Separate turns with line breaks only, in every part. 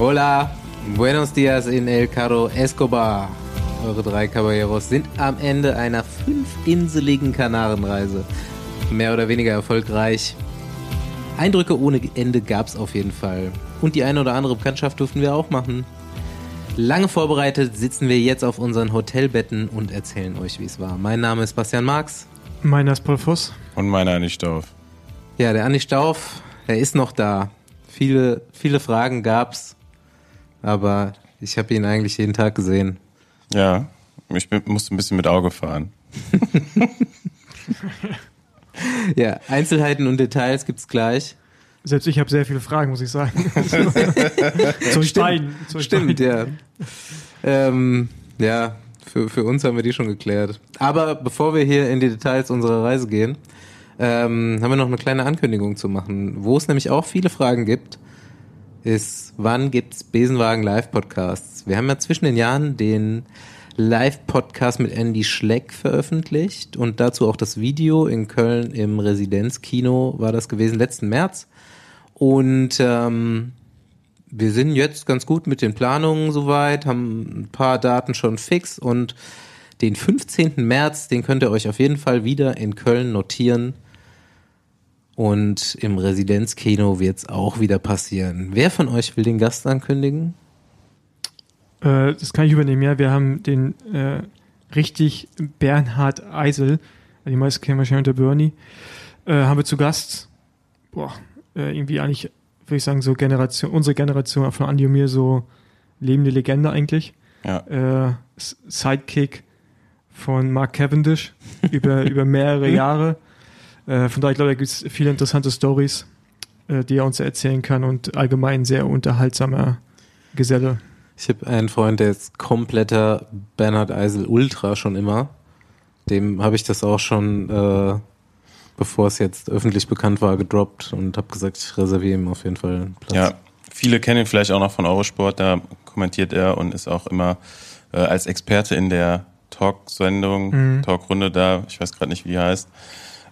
Hola, buenos dias in El Caro Escobar. Eure drei Caballeros sind am Ende einer fünfinseligen Kanarenreise. Mehr oder weniger erfolgreich. Eindrücke ohne Ende gab es auf jeden Fall. Und die eine oder andere Bekanntschaft durften wir auch machen. Lange vorbereitet sitzen wir jetzt auf unseren Hotelbetten und erzählen euch, wie es war. Mein Name ist Bastian Marx.
Meiner ist Paul Voss.
Und meiner Andi Stauf.
Ja, der Andi Stauf, er ist noch da. Viele, viele Fragen gab's, aber ich habe ihn eigentlich jeden Tag gesehen.
Ja, ich bin, musste ein bisschen mit Auge fahren.
ja, Einzelheiten und Details gibt's gleich.
Selbst ich habe sehr viele Fragen, muss ich sagen.
zu euch beiden. Zu euch Stimmt, ja. Ähm, ja, für, für uns haben wir die schon geklärt. Aber bevor wir hier in die Details unserer Reise gehen, ähm, haben wir noch eine kleine Ankündigung zu machen. Wo es nämlich auch viele Fragen gibt, ist, wann gibt's Besenwagen Live-Podcasts? Wir haben ja zwischen den Jahren den Live-Podcast mit Andy Schleck veröffentlicht und dazu auch das Video in Köln im Residenzkino war das gewesen, letzten März. Und ähm, wir sind jetzt ganz gut mit den Planungen soweit, haben ein paar Daten schon fix und den 15. März, den könnt ihr euch auf jeden Fall wieder in Köln notieren. Und im Residenzkino wird es auch wieder passieren. Wer von euch will den Gast ankündigen?
Äh, das kann ich übernehmen, ja. Wir haben den äh, richtig Bernhard Eisel, die meisten kennen wahrscheinlich unter Bernie, äh, haben wir zu Gast. Boah, äh, irgendwie eigentlich, würde ich sagen, so Generation, unsere Generation von Andi und mir so lebende Legende eigentlich. Ja. Äh, Sidekick von Mark Cavendish über, über mehrere Jahre. Äh, von daher, glaube ich, gibt es viele interessante Stories, äh, die er uns erzählen kann und allgemein sehr unterhaltsamer Geselle.
Ich habe einen Freund, der ist kompletter Bernhard Eisel Ultra schon immer. Dem habe ich das auch schon, äh, bevor es jetzt öffentlich bekannt war, gedroppt und habe gesagt, ich reserviere ihm auf jeden Fall einen
Platz. Ja, viele kennen ihn vielleicht auch noch von Eurosport, da kommentiert er und ist auch immer äh, als Experte in der Talk-Sendung, mhm. Talkrunde da, ich weiß gerade nicht, wie die heißt,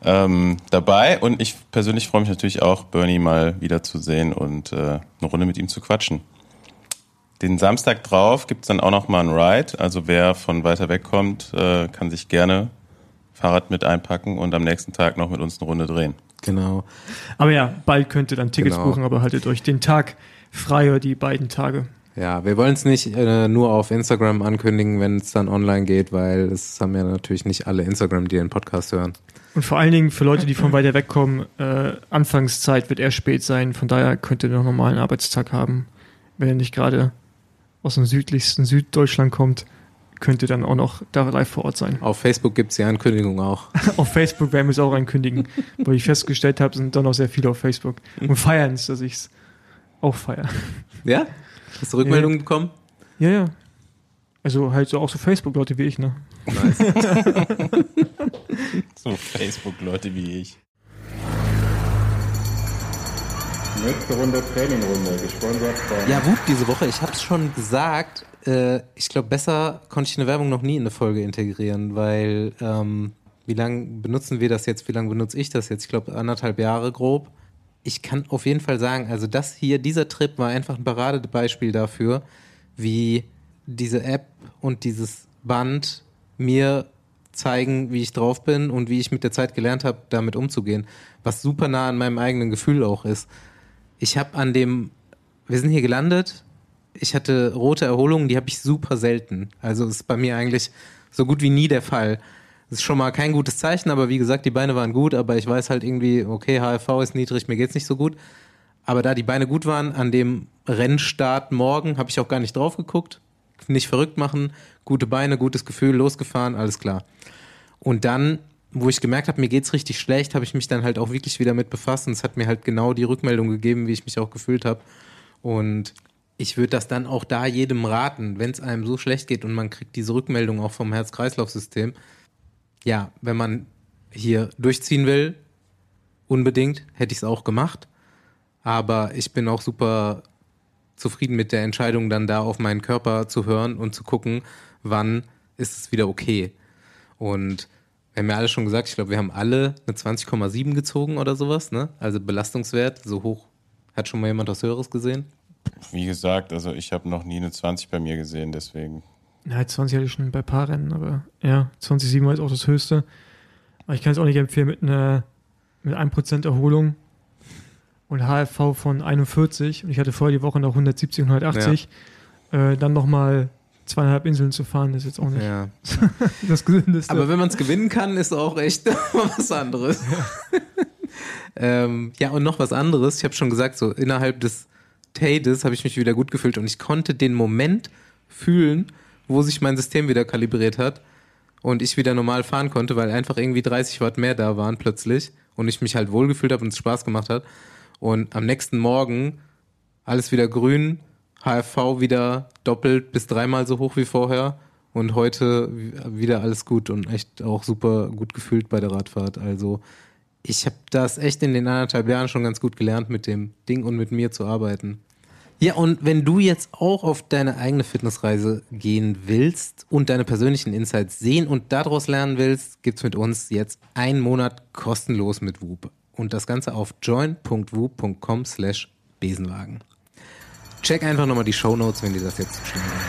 ähm, dabei. Und ich persönlich freue mich natürlich auch, Bernie mal wiederzusehen und äh, eine Runde mit ihm zu quatschen. Den Samstag drauf gibt's dann auch noch mal ein Ride. Also wer von weiter weg kommt, äh, kann sich gerne Fahrrad mit einpacken und am nächsten Tag noch mit uns eine Runde drehen.
Genau.
Aber ja, bald könnt ihr dann Tickets genau. buchen, aber haltet euch den Tag freier, die beiden Tage.
Ja, wir wollen es nicht äh, nur auf Instagram ankündigen, wenn es dann online geht, weil es haben ja natürlich nicht alle Instagram, die den Podcast hören.
Und vor allen Dingen für Leute, die von weiter weg kommen, äh, Anfangszeit wird eher spät sein, von daher könnt ihr noch einen normalen Arbeitstag haben. Wenn ihr nicht gerade aus dem südlichsten Süddeutschland kommt, könnt ihr dann auch noch da live vor Ort sein.
Auf Facebook gibt es die Ankündigung auch.
auf Facebook werden wir es auch ankündigen. weil ich festgestellt habe, sind dann auch sehr viele auf Facebook und feiern es, dass ich es auch feiere.
Ja? Hast du Rückmeldungen ja. bekommen?
Ja, ja. Also halt so auch so Facebook-Leute wie ich, ne? Nice.
so Facebook-Leute wie ich.
Nächste Runde Trainingrunde, gesponsert von.
Ja, Wut diese Woche. Ich hab's schon gesagt. Äh, ich glaube, besser konnte ich eine Werbung noch nie in eine Folge integrieren, weil ähm, wie lange benutzen wir das jetzt? Wie lange benutze ich das jetzt? Ich glaube, anderthalb Jahre grob ich kann auf jeden Fall sagen, also das hier, dieser Trip war einfach ein Paradebeispiel dafür, wie diese App und dieses Band mir zeigen, wie ich drauf bin und wie ich mit der Zeit gelernt habe, damit umzugehen, was super nah an meinem eigenen Gefühl auch ist. Ich habe an dem, wir sind hier gelandet, ich hatte rote Erholungen, die habe ich super selten. Also ist bei mir eigentlich so gut wie nie der Fall. Das ist schon mal kein gutes Zeichen, aber wie gesagt, die Beine waren gut, aber ich weiß halt irgendwie, okay, HFV ist niedrig, mir geht's nicht so gut. Aber da die Beine gut waren, an dem Rennstart morgen, habe ich auch gar nicht drauf geguckt. Nicht verrückt machen, gute Beine, gutes Gefühl, losgefahren, alles klar. Und dann, wo ich gemerkt habe, mir geht's richtig schlecht, habe ich mich dann halt auch wirklich wieder mit befasst und es hat mir halt genau die Rückmeldung gegeben, wie ich mich auch gefühlt habe. Und ich würde das dann auch da jedem raten, wenn es einem so schlecht geht und man kriegt diese Rückmeldung auch vom Herz-Kreislauf-System, ja, wenn man hier durchziehen will, unbedingt, hätte ich es auch gemacht. Aber ich bin auch super zufrieden mit der Entscheidung, dann da auf meinen Körper zu hören und zu gucken, wann ist es wieder okay. Und wir haben ja alle schon gesagt, ich glaube, wir haben alle eine 20,7 gezogen oder sowas, ne? Also Belastungswert, so hoch. Hat schon mal jemand was Höheres gesehen?
Wie gesagt, also ich habe noch nie eine 20 bei mir gesehen, deswegen.
Na, 20 hatte ich schon bei ein paar Rennen, aber ja, 20,7 war jetzt auch das höchste. Aber ich kann es auch nicht empfehlen mit einer mit 1% Erholung und HFV von 41 und ich hatte vorher die Woche noch 170 und 180. Äh, dann nochmal zweieinhalb Inseln zu fahren, ist jetzt auch nicht
Ja.
das Gesündeste.
Aber wenn man es gewinnen kann, ist auch echt was anderes. Ja. ähm, ja, und noch was anderes. Ich habe schon gesagt, so innerhalb des Tades habe ich mich wieder gut gefühlt und ich konnte den Moment fühlen, wo sich mein System wieder kalibriert hat und ich wieder normal fahren konnte, weil einfach irgendwie 30 Watt mehr da waren plötzlich und ich mich halt wohlgefühlt habe und es Spaß gemacht hat. Und am nächsten Morgen alles wieder grün, HFV wieder doppelt bis dreimal so hoch wie vorher und heute wieder alles gut und echt auch super gut gefühlt bei der Radfahrt. Also ich habe das echt in den anderthalb Jahren schon ganz gut gelernt, mit dem Ding und mit mir zu arbeiten. Ja, und wenn du jetzt auch auf deine eigene Fitnessreise gehen willst und deine persönlichen Insights sehen und daraus lernen willst, gibt's mit uns jetzt einen Monat kostenlos mit Whoop. Und das Ganze auf join.whoop.com slash Besenwagen. Check einfach nochmal die Shownotes, wenn dir das jetzt zu schnell war.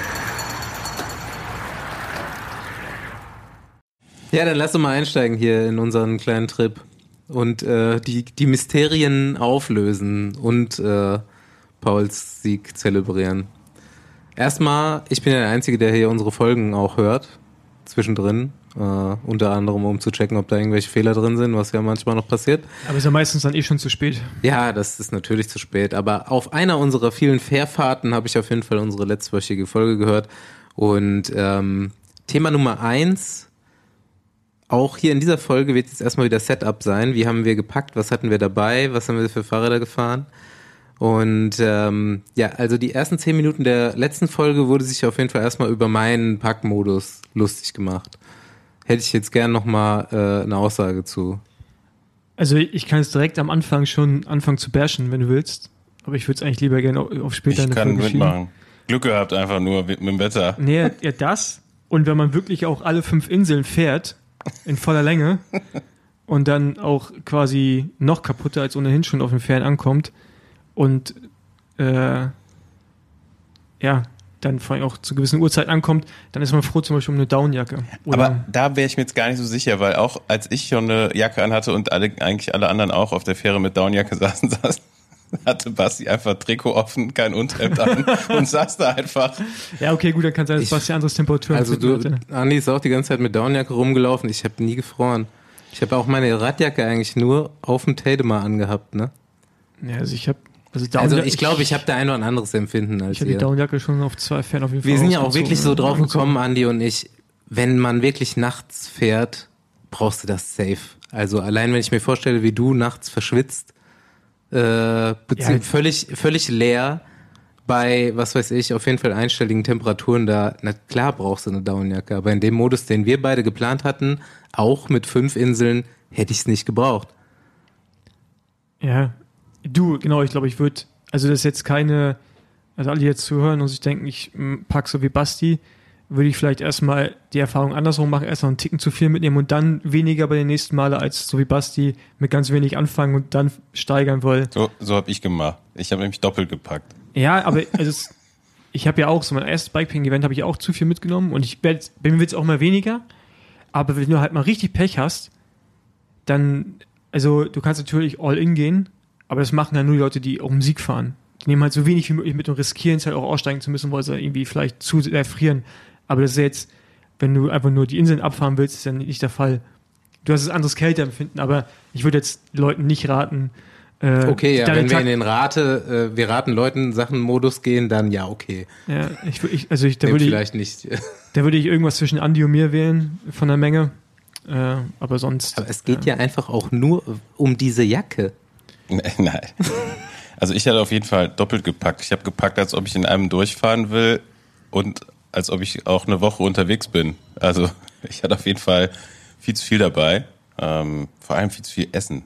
Ja, dann lass uns mal einsteigen hier in unseren kleinen Trip und äh, die, die Mysterien auflösen und äh, Pauls Sieg zelebrieren. Erstmal, ich bin ja der Einzige, der hier unsere Folgen auch hört, zwischendrin. Äh, unter anderem, um zu checken, ob da irgendwelche Fehler drin sind, was ja manchmal noch passiert.
Aber ist ja meistens dann eh schon zu spät.
Ja, das ist natürlich zu spät. Aber auf einer unserer vielen Fährfahrten habe ich auf jeden Fall unsere letztwöchige Folge gehört. Und ähm, Thema Nummer eins, auch hier in dieser Folge wird jetzt erstmal wieder Setup sein. Wie haben wir gepackt? Was hatten wir dabei? Was haben wir für Fahrräder gefahren? Und ähm, ja, also die ersten zehn Minuten der letzten Folge wurde sich auf jeden Fall erstmal über meinen Packmodus lustig gemacht. Hätte ich jetzt gern nochmal äh, eine Aussage zu.
Also ich kann jetzt direkt am Anfang schon anfangen zu bashen, wenn du willst. Aber ich würde es eigentlich lieber gerne auf, später
Ich
in der
kann
Folge schieben.
mitmachen. Glück gehabt einfach nur mit dem Wetter.
Nee, ja, das. Und wenn man wirklich auch alle fünf Inseln fährt, in voller Länge, und dann auch quasi noch kaputter als ohnehin schon auf dem Fern ankommt und äh, ja, dann vor allem auch zu gewissen Uhrzeiten ankommt, dann ist man froh zum Beispiel um eine Downjacke. Oder
Aber da wäre ich mir jetzt gar nicht so sicher, weil auch als ich schon eine Jacke anhatte und alle, eigentlich alle anderen auch auf der Fähre mit Downjacke saßen, saß, hatte Basti einfach Trikot offen, kein Unterhemd an und saß da einfach.
ja, okay, gut, dann kann sein, dass
Ich-
Basti anderes Temperatur
Also du, Andi ist auch die ganze Zeit mit Downjacke rumgelaufen. Ich habe nie gefroren. Ich habe auch meine Radjacke eigentlich nur auf dem Tademar angehabt, ne?
Ja, also ich habe also,
Also ich glaube, ich habe da ein oder ein anderes Empfinden als
ich habe die
ihr.
Draufjacke schon auf zwei Fern auf jeden Fall.
Wir sind ja auch wirklich so drauf
Angezogen.
gekommen, Andi und ich, wenn man wirklich nachts fährt, brauchst du das safe. Also allein wenn ich mir vorstelle, wie du nachts verschwitzt, äh,
Ja.
völlig, völlig leer bei, was weiß ich, auf jeden Fall einstelligen Temperaturen da, na klar brauchst du eine Downjacke, aber in dem Modus, den wir beide geplant hatten, auch mit fünf Inseln, hätte ich es nicht gebraucht.
Ja, du, genau, ich glaube, ich würde, also das ist jetzt keine, also alle, die jetzt zuhören und sich denken, ich mm, pack so wie Basti, würde ich vielleicht erstmal die Erfahrung andersrum machen, erst noch einen Ticken zu viel mitnehmen und dann weniger bei den nächsten Male als so wie Basti mit ganz wenig anfangen und dann steigern wollen.
So, so habe ich gemacht. Ich habe nämlich doppelt gepackt.
Ja, aber also ich habe ja auch so mein erstes Bikepacking-Event habe ich auch zu viel mitgenommen und ich werd, bei mir wird es auch mal weniger. Aber wenn du halt mal richtig Pech hast, dann, also du kannst natürlich all in gehen, aber das machen ja nur die Leute, die auch im Sieg fahren. Die nehmen halt so wenig wie möglich mit und riskieren es halt auch aussteigen zu müssen, weil sie irgendwie vielleicht zu sehr frieren. Aber das ist jetzt, wenn du einfach nur die Inseln abfahren willst, ist ja nicht der Fall. Du hast das anderes Kälteempfinden, aber ich würde jetzt Leuten nicht raten, äh,
Okay, ja, wenn wir in den Rate, äh, wir raten Leuten Sachen Modus gehen, dann ja, okay.
Ja, ich, ich, also ich, da würde ich,
vielleicht nicht.
da würde ich irgendwas zwischen Andi und mir wählen von der Menge. Äh, aber sonst.
Aber es geht ja einfach auch nur um diese Jacke.
Nein. Also ich hatte auf jeden Fall doppelt gepackt. Ich habe gepackt, als ob ich in einem durchfahren will und als ob ich auch eine Woche unterwegs bin. Also ich hatte auf jeden Fall viel zu viel dabei. Ähm, vor allem viel zu viel Essen.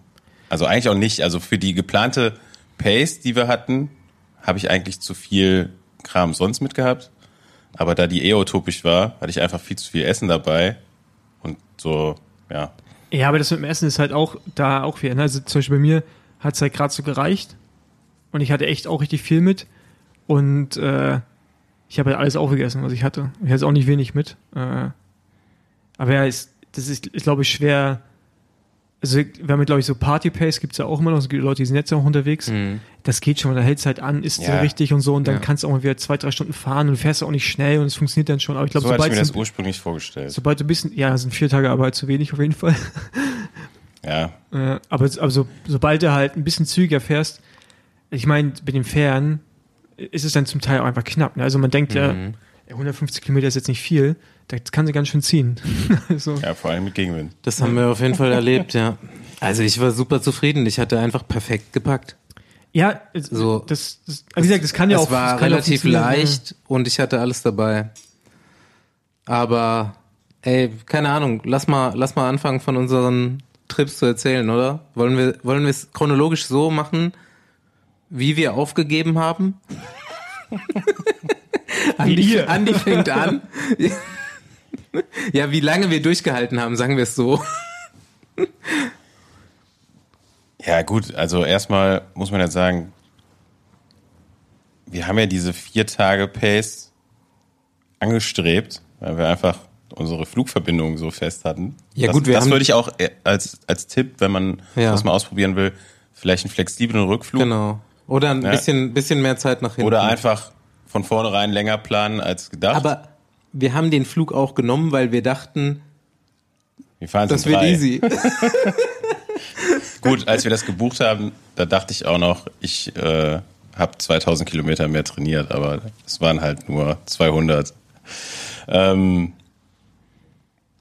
Also eigentlich auch nicht. Also für die geplante Pace, die wir hatten, habe ich eigentlich zu viel Kram sonst mitgehabt. Aber da die eh utopisch war, hatte ich einfach viel zu viel Essen dabei. Und so, ja.
Ja, aber das mit dem Essen ist halt auch da auch wieder. Ne? Also zum Beispiel bei mir hat es halt gerade so gereicht. Und ich hatte echt auch richtig viel mit. Und äh, ich habe halt alles aufgegessen, was ich hatte. Ich hatte auch nicht wenig mit. Äh, aber ja, ist, das ist, ist glaube ich, schwer. Also, wir haben, glaube ich, so Party-Pace gibt es ja auch immer noch. Es gibt Leute, die sind jetzt auch unterwegs.
Mhm.
Das geht schon, da hältst halt an, isst
Ja.
richtig und so. Und dann
Ja.
kannst du auch mal wieder zwei, drei Stunden fahren und du fährst auch nicht schnell und es funktioniert dann schon. Aber ich glaube,
so hatte ich
sobald,
mir das
du-
ursprünglich vorgestellt.
sobald du ein bisschen, ja, sind vier Tage Arbeit zu wenig auf jeden Fall.
Ja,
Äh, aber aber so, sobald du halt ein bisschen zügiger fährst, ich meine, mit dem Fähren ist es dann zum Teil auch einfach knapp. Ne? Also man denkt ja,
Mhm.
ja, 150 Kilometer ist jetzt nicht viel, das kann sie ganz schön ziehen. also,
ja, vor allem mit Gegenwind.
Das haben wir auf jeden Fall erlebt, ja. Also ich war super zufrieden. Ich hatte einfach perfekt gepackt.
ja, es-
So.
das, das, wie gesagt, das kann ja
es
auch
war
ja auch
relativ leicht und ich hatte alles dabei. Aber ey, keine Ahnung, lass mal, lass mal anfangen von unseren Trips zu erzählen, oder? Wollen wir, wollen wir es chronologisch so machen, wie wir aufgegeben haben? Andi. Andi fängt an. ja, wie lange wir durchgehalten haben, sagen wir es so.
Ja, gut, also erstmal muss man jetzt sagen, wir haben ja diese vier Tage Pace angestrebt, weil wir einfach unsere Flugverbindung so fest hatten.
Ja,
das,
gut, wir
das
haben-
würde ich auch äh, als, als Tipp, wenn man
Ja.
das mal ausprobieren will, vielleicht einen flexiblen Rückflug
Genau. Oder ein
Ja.
bisschen, bisschen mehr Zeit nach hinten.
oder einfach von vornherein länger planen als gedacht.
Aber wir haben den Flug auch genommen, weil wir dachten,
wir fahren
das wird easy.
Gut, als wir das gebucht haben, da dachte ich auch noch, ich äh, habe 2000 Kilometer mehr trainiert, aber es waren halt nur 200. Ähm,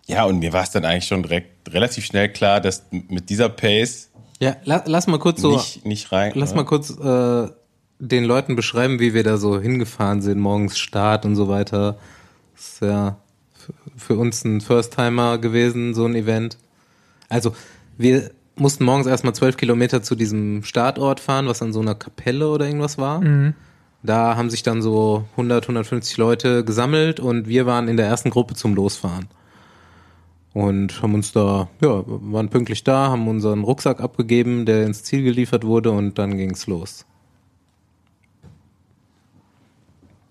ja, und mir war es dann eigentlich schon direkt relativ schnell klar, dass mit dieser Pace
Ja, la, lass mal kurz so,
nicht, nicht rein.
lass mal kurz äh, den Leuten beschreiben, wie wir da so hingefahren sind, morgens Start und so weiter. Das ist ja für, uns ein First-Timer gewesen, so ein Event. Also, wir mussten morgens erstmal zwölf Kilometer zu diesem Startort fahren, was an so einer Kapelle oder irgendwas war. Da haben sich dann so 100, 150 Leute gesammelt und wir waren in der ersten Gruppe zum Losfahren. Und haben uns da, ja, waren pünktlich da, haben unseren Rucksack abgegeben, der ins Ziel geliefert wurde und dann ging's los.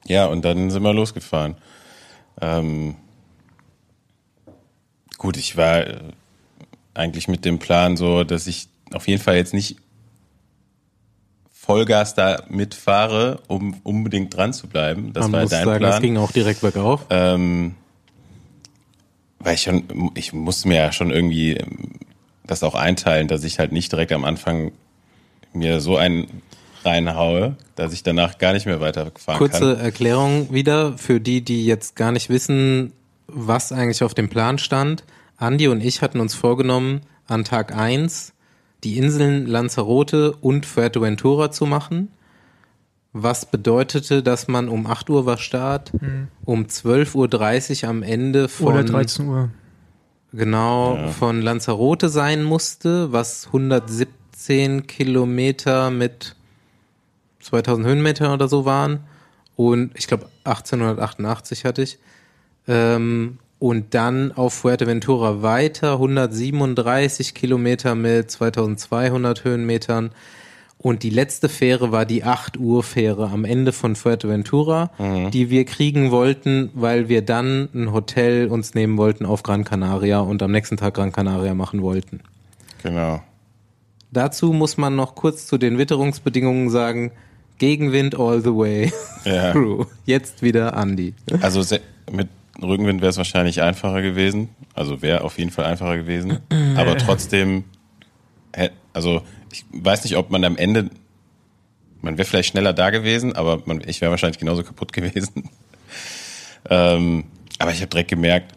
Ja, und dann sind wir losgefahren. Ähm, gut, ich war äh, eigentlich mit dem Plan so, dass ich auf jeden Fall jetzt nicht Vollgas da mitfahre, um unbedingt dran zu bleiben. Das
Man
war
muss
dein
sagen,
Plan.
ging auch direkt bergauf.
Ähm, weil ich schon, ich musste mir ja schon irgendwie ähm, das auch einteilen, dass ich halt nicht direkt am Anfang mir so einen reinhaue, dass ich danach gar nicht mehr weiterfahren
Kurze
kann.
Erklärung wieder für die, die jetzt gar nicht wissen, was eigentlich auf dem Plan stand. Andi und ich hatten uns vorgenommen, an Tag 1 die Inseln Lanzarote und Fuerteventura zu machen. Was bedeutete, dass man um 8 Uhr war Start, um 12.30 Uhr am Ende von
Oder 13 Uhr.
genau
Ja.
von Lanzarote sein musste, was 117 Kilometer mit 2000 Höhenmeter oder so waren. Und ich glaube 1888 hatte ich. Ähm, und dann auf Fuerteventura weiter, 137 Kilometer mit 2200 Höhenmetern. Und die letzte Fähre war die 8 Uhr Fähre am Ende von Fuerteventura, die wir kriegen wollten, weil wir dann ein Hotel uns nehmen wollten auf Gran Canaria und am nächsten Tag Gran Canaria machen wollten.
Genau.
Dazu muss man noch kurz zu den Witterungsbedingungen sagen, Gegenwind all the way
Ja.
through. Jetzt wieder Andi.
Also mit Rückenwind wäre es wahrscheinlich einfacher gewesen. Also wäre auf jeden Fall einfacher gewesen. Aber trotzdem, also ich weiß nicht, ob man am Ende, man wäre vielleicht schneller da gewesen, aber man, ich wäre wahrscheinlich genauso kaputt gewesen. ähm, aber ich habe direkt gemerkt,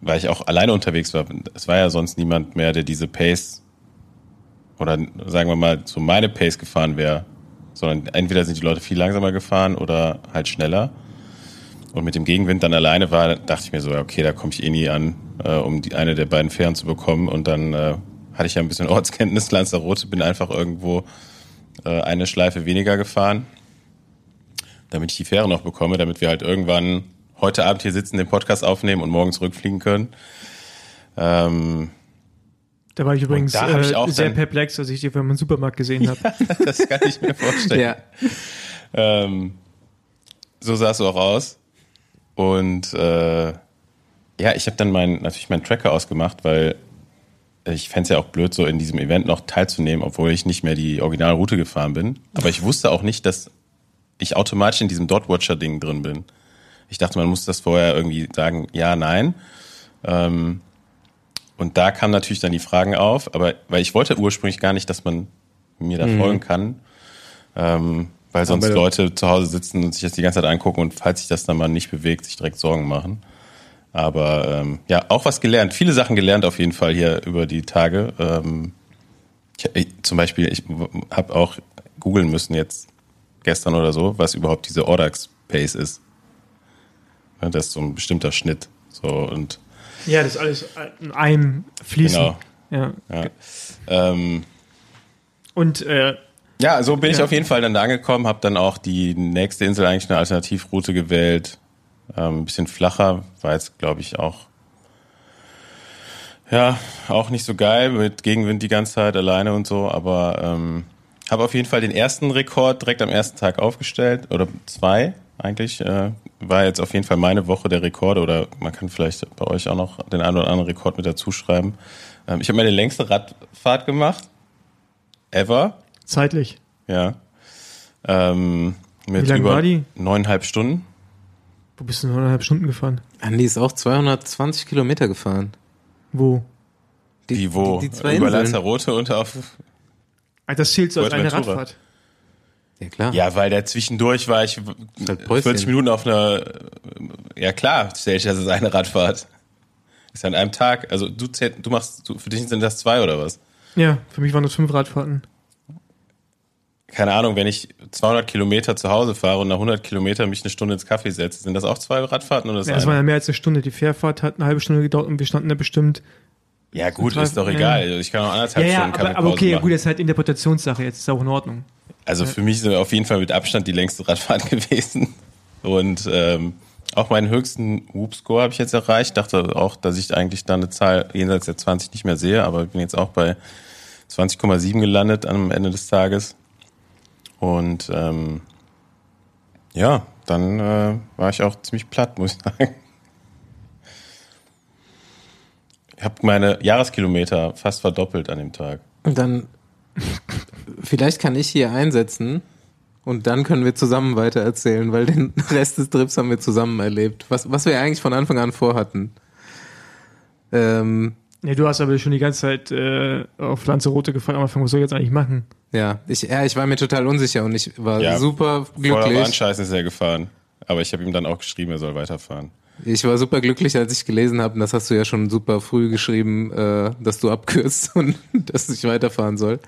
weil ich auch alleine unterwegs war, es war ja sonst niemand mehr, der diese Pace oder sagen wir mal so meine Pace gefahren wäre, sondern entweder sind die Leute viel langsamer gefahren oder halt schneller. Und mit dem Gegenwind dann alleine war, dachte ich mir so, okay, da komme ich eh nie an, äh, um die, eine der beiden Fähren zu bekommen. Und dann äh, hatte ich ja ein bisschen Ortskenntnis, Lanzarote, bin einfach irgendwo äh, eine Schleife weniger gefahren, damit ich die Fähre noch bekomme, damit wir halt irgendwann heute Abend hier sitzen, den Podcast aufnehmen und morgen zurückfliegen können. Ähm,
Da war ich übrigens
da ich
äh,
auch
sehr
dann-
perplex, als ich die beim Supermarkt gesehen habe.
das kann ich mir vorstellen.
Ja.
Ähm, so sah es auch aus. Und äh, ja, ich habe dann mein, natürlich meinen Tracker ausgemacht, weil ich fände es ja auch blöd, so in diesem Event noch teilzunehmen, obwohl ich nicht mehr die Originalroute gefahren bin. Aber ich wusste auch nicht, dass ich automatisch in diesem Dot-Watcher-Ding drin bin. Ich dachte, man muss das vorher irgendwie sagen, ja, nein. Ähm, und da kamen natürlich dann die Fragen auf, aber weil ich wollte ursprünglich gar nicht, dass man mir da folgen kann, ähm, weil sonst
Aber-
Leute zu Hause sitzen und sich das die ganze Zeit angucken und falls sich das dann mal nicht bewegt, sich direkt Sorgen machen. Aber ähm, ja, auch was gelernt, viele Sachen gelernt auf jeden Fall hier über die Tage. Ähm, ich, ich, zum Beispiel, ich habe auch googeln müssen jetzt gestern oder so, was überhaupt diese Audax Pace ist. Ja, Das ist so ein bestimmter Schnitt. So und
Ja, das ist alles in einem Fließen.
genau.
Ja.
Ja. Ähm,
Und äh,
Ja, so bin ich
Ja.
auf jeden Fall dann da angekommen, habe dann auch die nächste Insel eigentlich eine Alternativroute gewählt. Ähm, ein bisschen flacher, war jetzt, glaube ich, auch ja, auch nicht so geil mit Gegenwind die ganze Zeit alleine und so, aber ähm, habe auf jeden Fall den ersten Rekord direkt am ersten Tag aufgestellt oder zwei eigentlich. Äh, war jetzt auf jeden Fall meine Woche der Rekorde oder man kann vielleicht bei euch auch noch den einen oder anderen Rekord mit dazu schreiben. Ähm, ich habe meine längste Radfahrt gemacht ever.
zeitlich.
Ja. Ähm, mit über
war die?
neuneinhalb Stunden.
Wo bist du neuneinhalb Stunden gefahren?
Andi ist auch 220 Kilometer gefahren.
Wo?
Die,
Die, wo?
Die, die zwei
über
Inseln.
Lanzarote und auf.
Ah, das zählt so als eine. Radfahrt.
Ja, klar.
Ja, weil der zwischendurch war ich
halt Päuschen.
40 Minuten auf einer. Ja klar, stell ich das ist eine Radfahrt. Ist an einem Tag. Also du, zähl- du machst, du, für dich sind das zwei oder was?
Ja, für mich waren das fünf Radfahrten.
Keine Ahnung, wenn ich 200 Kilometer zu Hause fahre und nach 100 Kilometer mich eine Stunde ins Café setze, sind das auch zwei Radfahrten oder ist
Ja, das war ja mehr als eine Stunde. Die Fährfahrt hat eine halbe Stunde gedauert und wir standen da bestimmt.
Ja gut, ist doch
ja.
egal. Ich kann auch anderthalb
Ja, ja,
Stunden
aber, aber okay, ja,
machen.
gut, das ist halt Interpretationssache. Jetzt ist auch in Ordnung.
Also für mich ist auf jeden Fall mit Abstand die längste Radfahrt gewesen. Und ähm, auch meinen höchsten Whoop-Score habe ich jetzt erreicht. Dachte auch, dass ich eigentlich da eine Zahl jenseits der 20 nicht mehr sehe, aber ich bin jetzt auch bei 20,7 gelandet am Ende des Tages. Und ähm, ja, dann äh, war ich auch ziemlich platt, muss ich sagen. Ich habe meine Jahreskilometer fast verdoppelt an dem Tag.
Und dann, vielleicht kann ich hier einsetzen und dann können wir zusammen weiter erzählen, weil den Rest des Trips haben wir zusammen erlebt. Was, was wir eigentlich von Anfang an vorhatten. Ähm,
Nee, du hast aber schon die ganze Zeit äh, auf Lanzarote gefahren. Am Anfang, was soll ich jetzt eigentlich machen?
Ja, ich, ja, ich war mir total unsicher und ich war
Ja,
super glücklich.
Anscheißen ist er gefahren. Aber ich habe ihm dann auch geschrieben, er soll weiterfahren.
Ich war super glücklich, als ich gelesen habe, und das hast du ja schon super früh geschrieben, äh, dass du abkürzt und dass ich weiterfahren soll.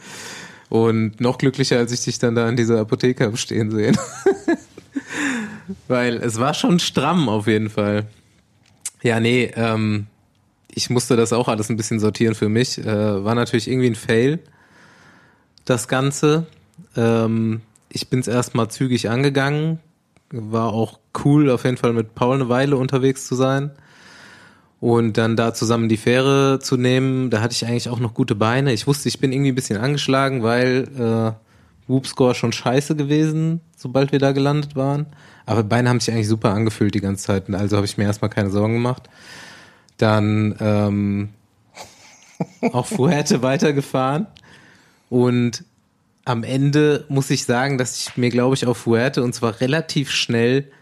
Und noch glücklicher, als ich dich dann da in dieser Apotheke habe stehen sehen. Weil es war schon stramm auf jeden Fall. Ja, nee, ähm, ich musste das auch alles ein bisschen sortieren für mich. Äh, war natürlich irgendwie ein Fail, das Ganze. Ähm, ich bin es erstmal zügig angegangen. War auch cool, auf jeden Fall mit Paul eine Weile unterwegs zu sein. Und dann da zusammen die Fähre zu nehmen, da hatte ich eigentlich auch noch gute Beine. Ich wusste, ich bin irgendwie ein bisschen angeschlagen, weil äh, Whoop-Score schon scheiße gewesen, sobald wir da gelandet waren. Aber Beine haben sich eigentlich super angefühlt die ganze Zeit. Also habe ich mir erstmal keine Sorgen gemacht. Dann ähm, auch Fuerte weitergefahren. Und am Ende muss ich sagen, dass ich mir, glaube ich, auf Fuerte und zwar relativ schnell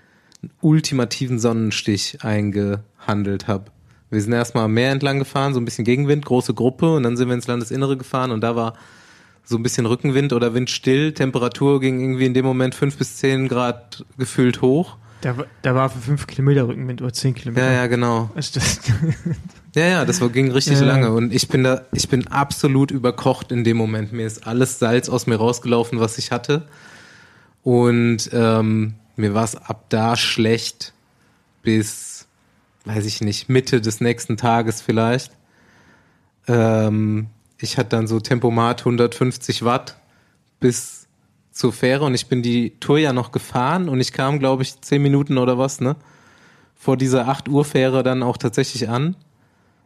einen ultimativen Sonnenstich eingehandelt habe. Wir sind erstmal am Meer entlang gefahren, so ein bisschen Gegenwind, große Gruppe und dann sind wir ins Landesinnere gefahren und da war so ein bisschen Rückenwind oder Windstill. Temperatur ging irgendwie in dem Moment fünf bis zehn Grad gefühlt hoch.
Da, da war für fünf Kilometer Rückenwind oder zehn Kilometer.
Ja, ja, genau.
Also das,
Ja, ja, das ging richtig
Ja.
lange und ich bin da, ich bin absolut überkocht in dem Moment. Mir ist alles Salz aus mir rausgelaufen, was ich hatte. Und ähm, mir war es ab da schlecht bis, weiß ich nicht, Mitte des nächsten Tages vielleicht. Ähm, ich hatte dann so Tempomat 150 Watt bis zur Fähre und ich bin die Tour ja noch gefahren und ich kam, glaube ich, 10 Minuten oder was, ne? Vor dieser 8 Uhr Fähre dann auch tatsächlich an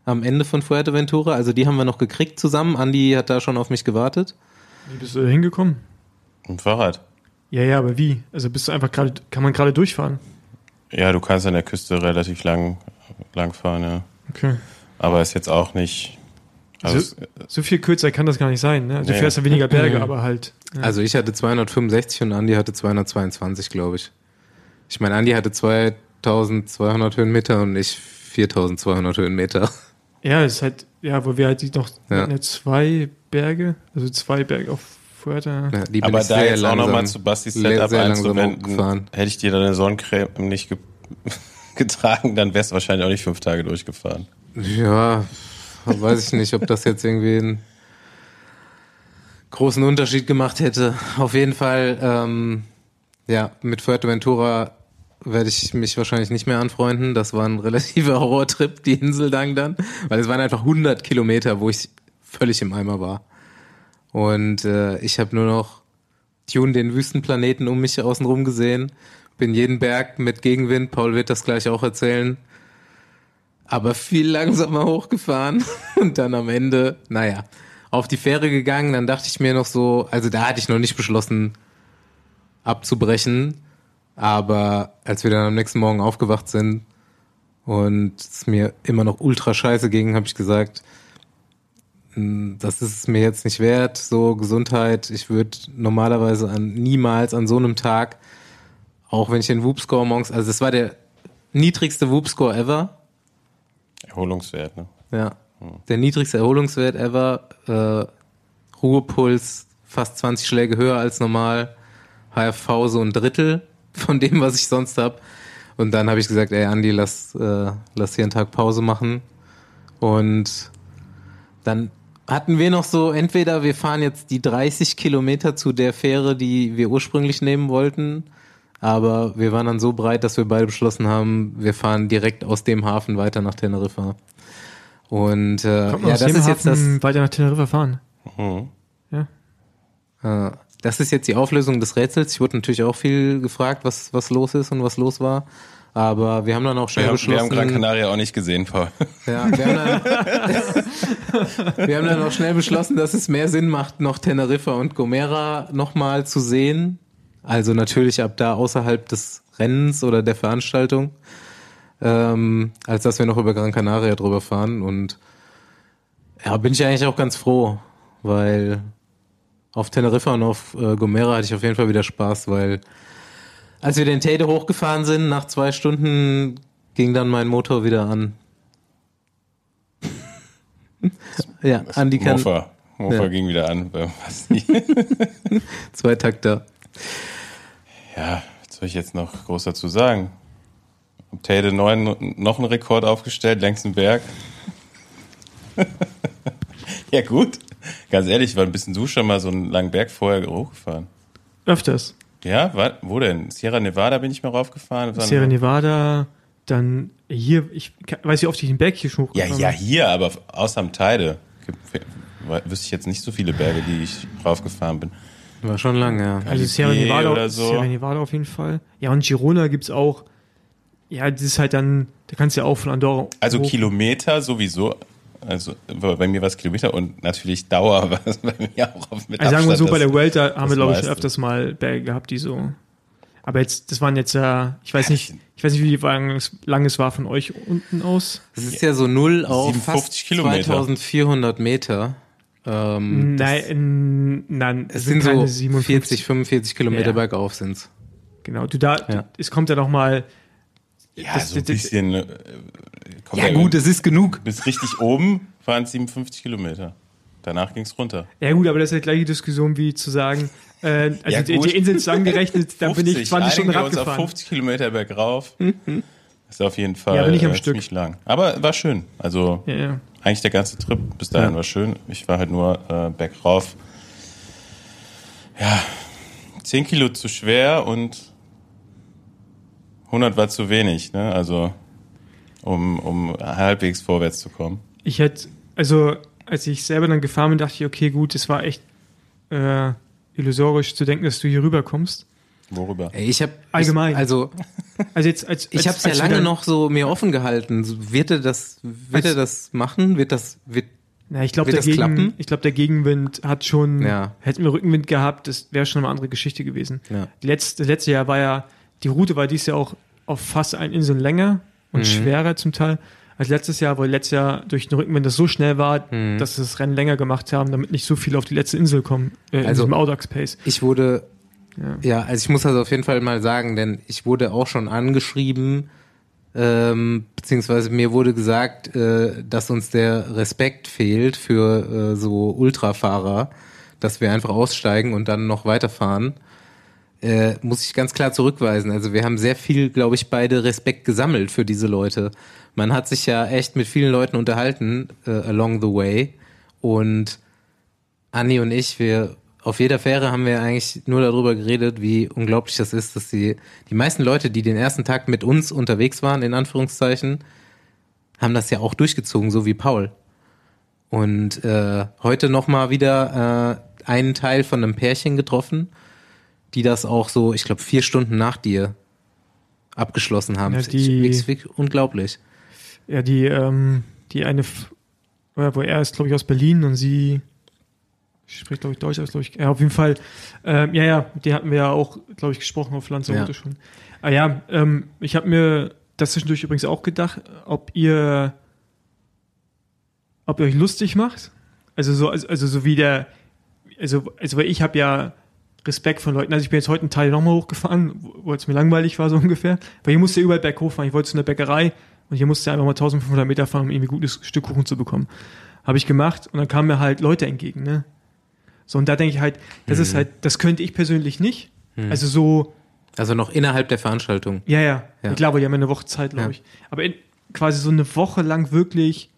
am Ende von Fuerteventura. Also die haben wir noch gekriegt zusammen. Andi hat da schon auf mich gewartet.
wie bist du da hingekommen?
Mit dem Fahrrad.
Ja, ja, aber wie? Also bist du einfach gerade, kann man gerade durchfahren?
Ja, du kannst an der Küste relativ lang, lang fahren, ja.
Okay.
Aber ist jetzt auch nicht. Also,
So, so viel kürzer kann das gar nicht sein, ne? Also du
Nee.
fährst ja weniger Berge, aber halt. Ja.
Also ich hatte 265 und Andi hatte 222, glaube ich. Ich meine, Andi hatte 2200 Höhenmeter und ich 4200 Höhenmeter.
Ja, es ist halt, ja, wo wir halt die noch
Ja.
zwei Berge, also zwei Berge auf Fuerte.
Ja,
aber da jetzt auch nochmal
langsam-
zu Bastis Setup
langsam
einzuwenden, hätte ich dir deine Sonnencreme nicht ge getragen, dann wärst du wahrscheinlich auch nicht fünf Tage durchgefahren.
Ja, weiß ich nicht, ob das jetzt irgendwie einen großen Unterschied gemacht hätte. Auf jeden Fall, ähm, ja, mit Fuerteventura werde ich mich wahrscheinlich nicht mehr anfreunden. Das war ein relativer Horrortrip, die Insel dann dann, weil es waren einfach 100 Kilometer, wo ich völlig im Eimer war. Und äh, ich habe nur noch Tune den Wüstenplaneten um mich außenrum gesehen. Bin jeden Berg mit Gegenwind, Paul wird das gleich auch erzählen, aber viel langsamer hochgefahren und dann am Ende, naja, auf die Fähre gegangen. Dann dachte ich mir noch so, also da hatte ich noch nicht beschlossen abzubrechen, aber als wir dann am nächsten Morgen aufgewacht sind und es mir immer noch ultra scheiße ging, habe ich gesagt, "Mm, das ist es mir jetzt nicht wert, so Gesundheit. Ich würde normalerweise an niemals an so einem Tag, auch wenn ich den Whoop-Score morgens, also es war der niedrigste Whoop-Score ever,
Erholungswert, ne?
ja. Der niedrigste Erholungswert ever. Äh, Ruhepuls fast 20 Schläge höher als normal. HFV so ein Drittel von dem, was ich sonst hab. Und dann habe ich gesagt, ey Andi, lass, äh, lass hier einen Tag Pause machen. Und dann hatten wir noch so, entweder wir fahren jetzt die 30 Kilometer zu der Fähre, die wir ursprünglich nehmen wollten, aber wir waren dann so breit, dass wir beide beschlossen haben, wir fahren direkt aus dem Hafen weiter nach Teneriffa. Und äh,
Kommt
ja,
aus
das
dem
ist jetzt das,
Hafen weiter nach Teneriffa fahren.
Mhm.
Ja.
äh, das ist jetzt die Auflösung des Rätsels. Ich wurde natürlich auch viel gefragt, was, was los ist und was los war. Aber wir haben dann auch schnell
Wir, haben, wir haben
beschlossen.
Gran Canaria auch nicht gesehen, Paul.
Ja, wir haben, dann, wir haben dann auch schnell beschlossen, dass es mehr Sinn macht, noch Teneriffa und Gomera nochmal zu sehen. Also natürlich ab da außerhalb des Rennens oder der Veranstaltung, ähm, als dass wir noch über Gran Canaria drüber fahren. Und ja, bin ich eigentlich auch ganz froh, weil auf Teneriffa und auf äh, Gomera hatte ich auf jeden Fall wieder Spaß, weil als wir den Teide hochgefahren sind, nach zwei Stunden ging dann mein Motor wieder an. ja, Andi kann
Mofa. Mofa
Ja.
ging wieder an.
zwei Takter.
Ja, was soll ich jetzt noch groß dazu sagen? Tade 9 noch einen Rekord aufgestellt, längsten Berg. ja, gut. Ganz ehrlich, wann bist denn du schon mal so einen langen Berg vorher hochgefahren?
Öfters.
Ja, wo denn? Sierra Nevada bin ich mal raufgefahren.
Sierra Nevada, dann hier, ich weiß wie oft ich den Berg hier schon
Ja,
hochgefahren
ja,
bin.
hier, aber außer am Teide. Wüsste ich jetzt nicht so viele Berge, die ich raufgefahren bin.
War schon lang, ja.
Also Sierra Nevada,
oder so.
Sierra Nevada auf jeden Fall. Ja, und Girona gibt's auch. Ja, das ist halt dann, da kannst du ja auch von Andorra.
Also
hoch-
Kilometer sowieso. Also bei mir war es Kilometer und natürlich Dauer war es bei mir auch auf mit
Also sagen wir so, bei der Welt, da haben wir, glaube ich,
meiste.
öfters mal Berge gehabt, die so. Aber jetzt, das waren jetzt ja, ich weiß nicht, ich weiß nicht, wie lang es, lang es war von euch unten aus.
Das ist ja so null auf
57
fast
Kilometer.
2400 Meter. Ähm,
Nein, nein,
es sind so
keine
40, 45 Kilometer
Ja.
bergauf sind's.
Genau, du da,
Ja.
es kommt ja noch mal.
Ja,
das-
so ein
das-
bisschen. äh, kommt
Ja gut, es ist genug.
Bis richtig oben waren es 57 Kilometer. Danach ging es runter.
Ja gut, aber das ist die gleiche Diskussion wie zu sagen, äh, also
Ja,
die, die Insel zusammengerechnet, dann bin ich 20 Stunden Rad
uns auf
gefahren.
50 Kilometer bergauf. Ist auf jeden Fall
Ja, aber nicht am
äh,
Stück.
ziemlich lang. Aber war schön. Also
Ja, ja.
Eigentlich der ganze Trip bis dahin
Ja.
war schön. Ich war halt nur äh, bergauf. Ja, 10 Kilo zu schwer und 100 war zu wenig. Ne? Also um, um halbwegs vorwärts zu kommen.
Ich hätte, also als ich selber dann gefahren bin, dachte ich, okay, gut, es war echt äh, illusorisch zu denken, dass du hier rüberkommst.
Worüber?
Ich habe
Allgemein.
also
Also jetzt, als,
ich habe es ja lange noch so mir offen gehalten. So, Wird er das, wird
Als-
er das machen? Wird das, wird
Na, ich glaube, der, Gegen, ich glaub, der Gegenwind hat schon,
Ja.
hätten wir Rückenwind gehabt, das wäre schon eine andere Geschichte gewesen.
Ja.
Die letzte, das letzte Jahr war ja, die Route war dieses Jahr auch auf fast ein Inseln länger und
Mhm.
schwerer zum Teil als letztes Jahr, weil letztes Jahr durch den Rückenwind das so schnell war,
Mhm.
dass sie das Rennen länger gemacht haben, damit nicht so viel auf die letzte Insel kommen, äh, in
Also-
diesem Audax Pace.
Ich wurde,
Ja.
ja, also ich muss das auf jeden Fall mal sagen, denn ich wurde auch schon angeschrieben, ähm, beziehungsweise mir wurde gesagt, äh, dass uns der Respekt fehlt für äh, so Ultrafahrer, dass wir einfach aussteigen und dann noch weiterfahren. Äh, muss ich ganz klar zurückweisen. Also wir haben sehr viel, glaube ich, beide Respekt gesammelt für diese Leute. Man hat sich ja echt mit vielen Leuten unterhalten äh, along the way und Anni und ich, wir auf jeder Fähre haben wir eigentlich nur darüber geredet, wie unglaublich das ist, dass die, die meisten Leute, die den ersten Tag mit uns unterwegs waren, in Anführungszeichen, haben das ja auch durchgezogen, so wie Paul. Und äh, heute nochmal wieder äh, einen Teil von einem Pärchen getroffen, die das auch so, ich glaube, vier Stunden nach dir abgeschlossen haben.
Ja,
Ich-
die-
ich- wirklich unglaublich.
Ja, die, ähm, die eine, wo er ist, glaube ich, aus Berlin und sie spricht, glaube ich, Deutsch aus, glaube ich. Ja, auf jeden Fall. Ähm, ja, ja, mit denen hatten wir ja auch, glaube ich, gesprochen auf Lanzarote
Ja.
schon. Ah ja, ähm, ich habe mir das zwischendurch übrigens auch gedacht, ob ihr, ob ihr euch lustig macht. Also so, also, also so wie der, also, also weil ich habe ja Respekt von Leuten. Also ich bin jetzt heute einen Teil nochmal hochgefahren, wo wo es mir langweilig war so ungefähr. Weil hier musste überall berghoch fahren. Ich wollte zu einer Bäckerei und hier musste einfach mal 1500 Meter fahren, um irgendwie ein gutes Stück Kuchen zu bekommen. Habe ich gemacht und dann kamen mir halt Leute entgegen, ne? So, und da denke ich halt, das ist halt, das könnte ich persönlich nicht. Also so,
Also noch innerhalb der Veranstaltung.
ja, ja.
Ja.
Ich glaube, die haben ja eine Woche Zeit, glaube
Ja.
ich. Aber in, quasi so eine Woche lang wirklich,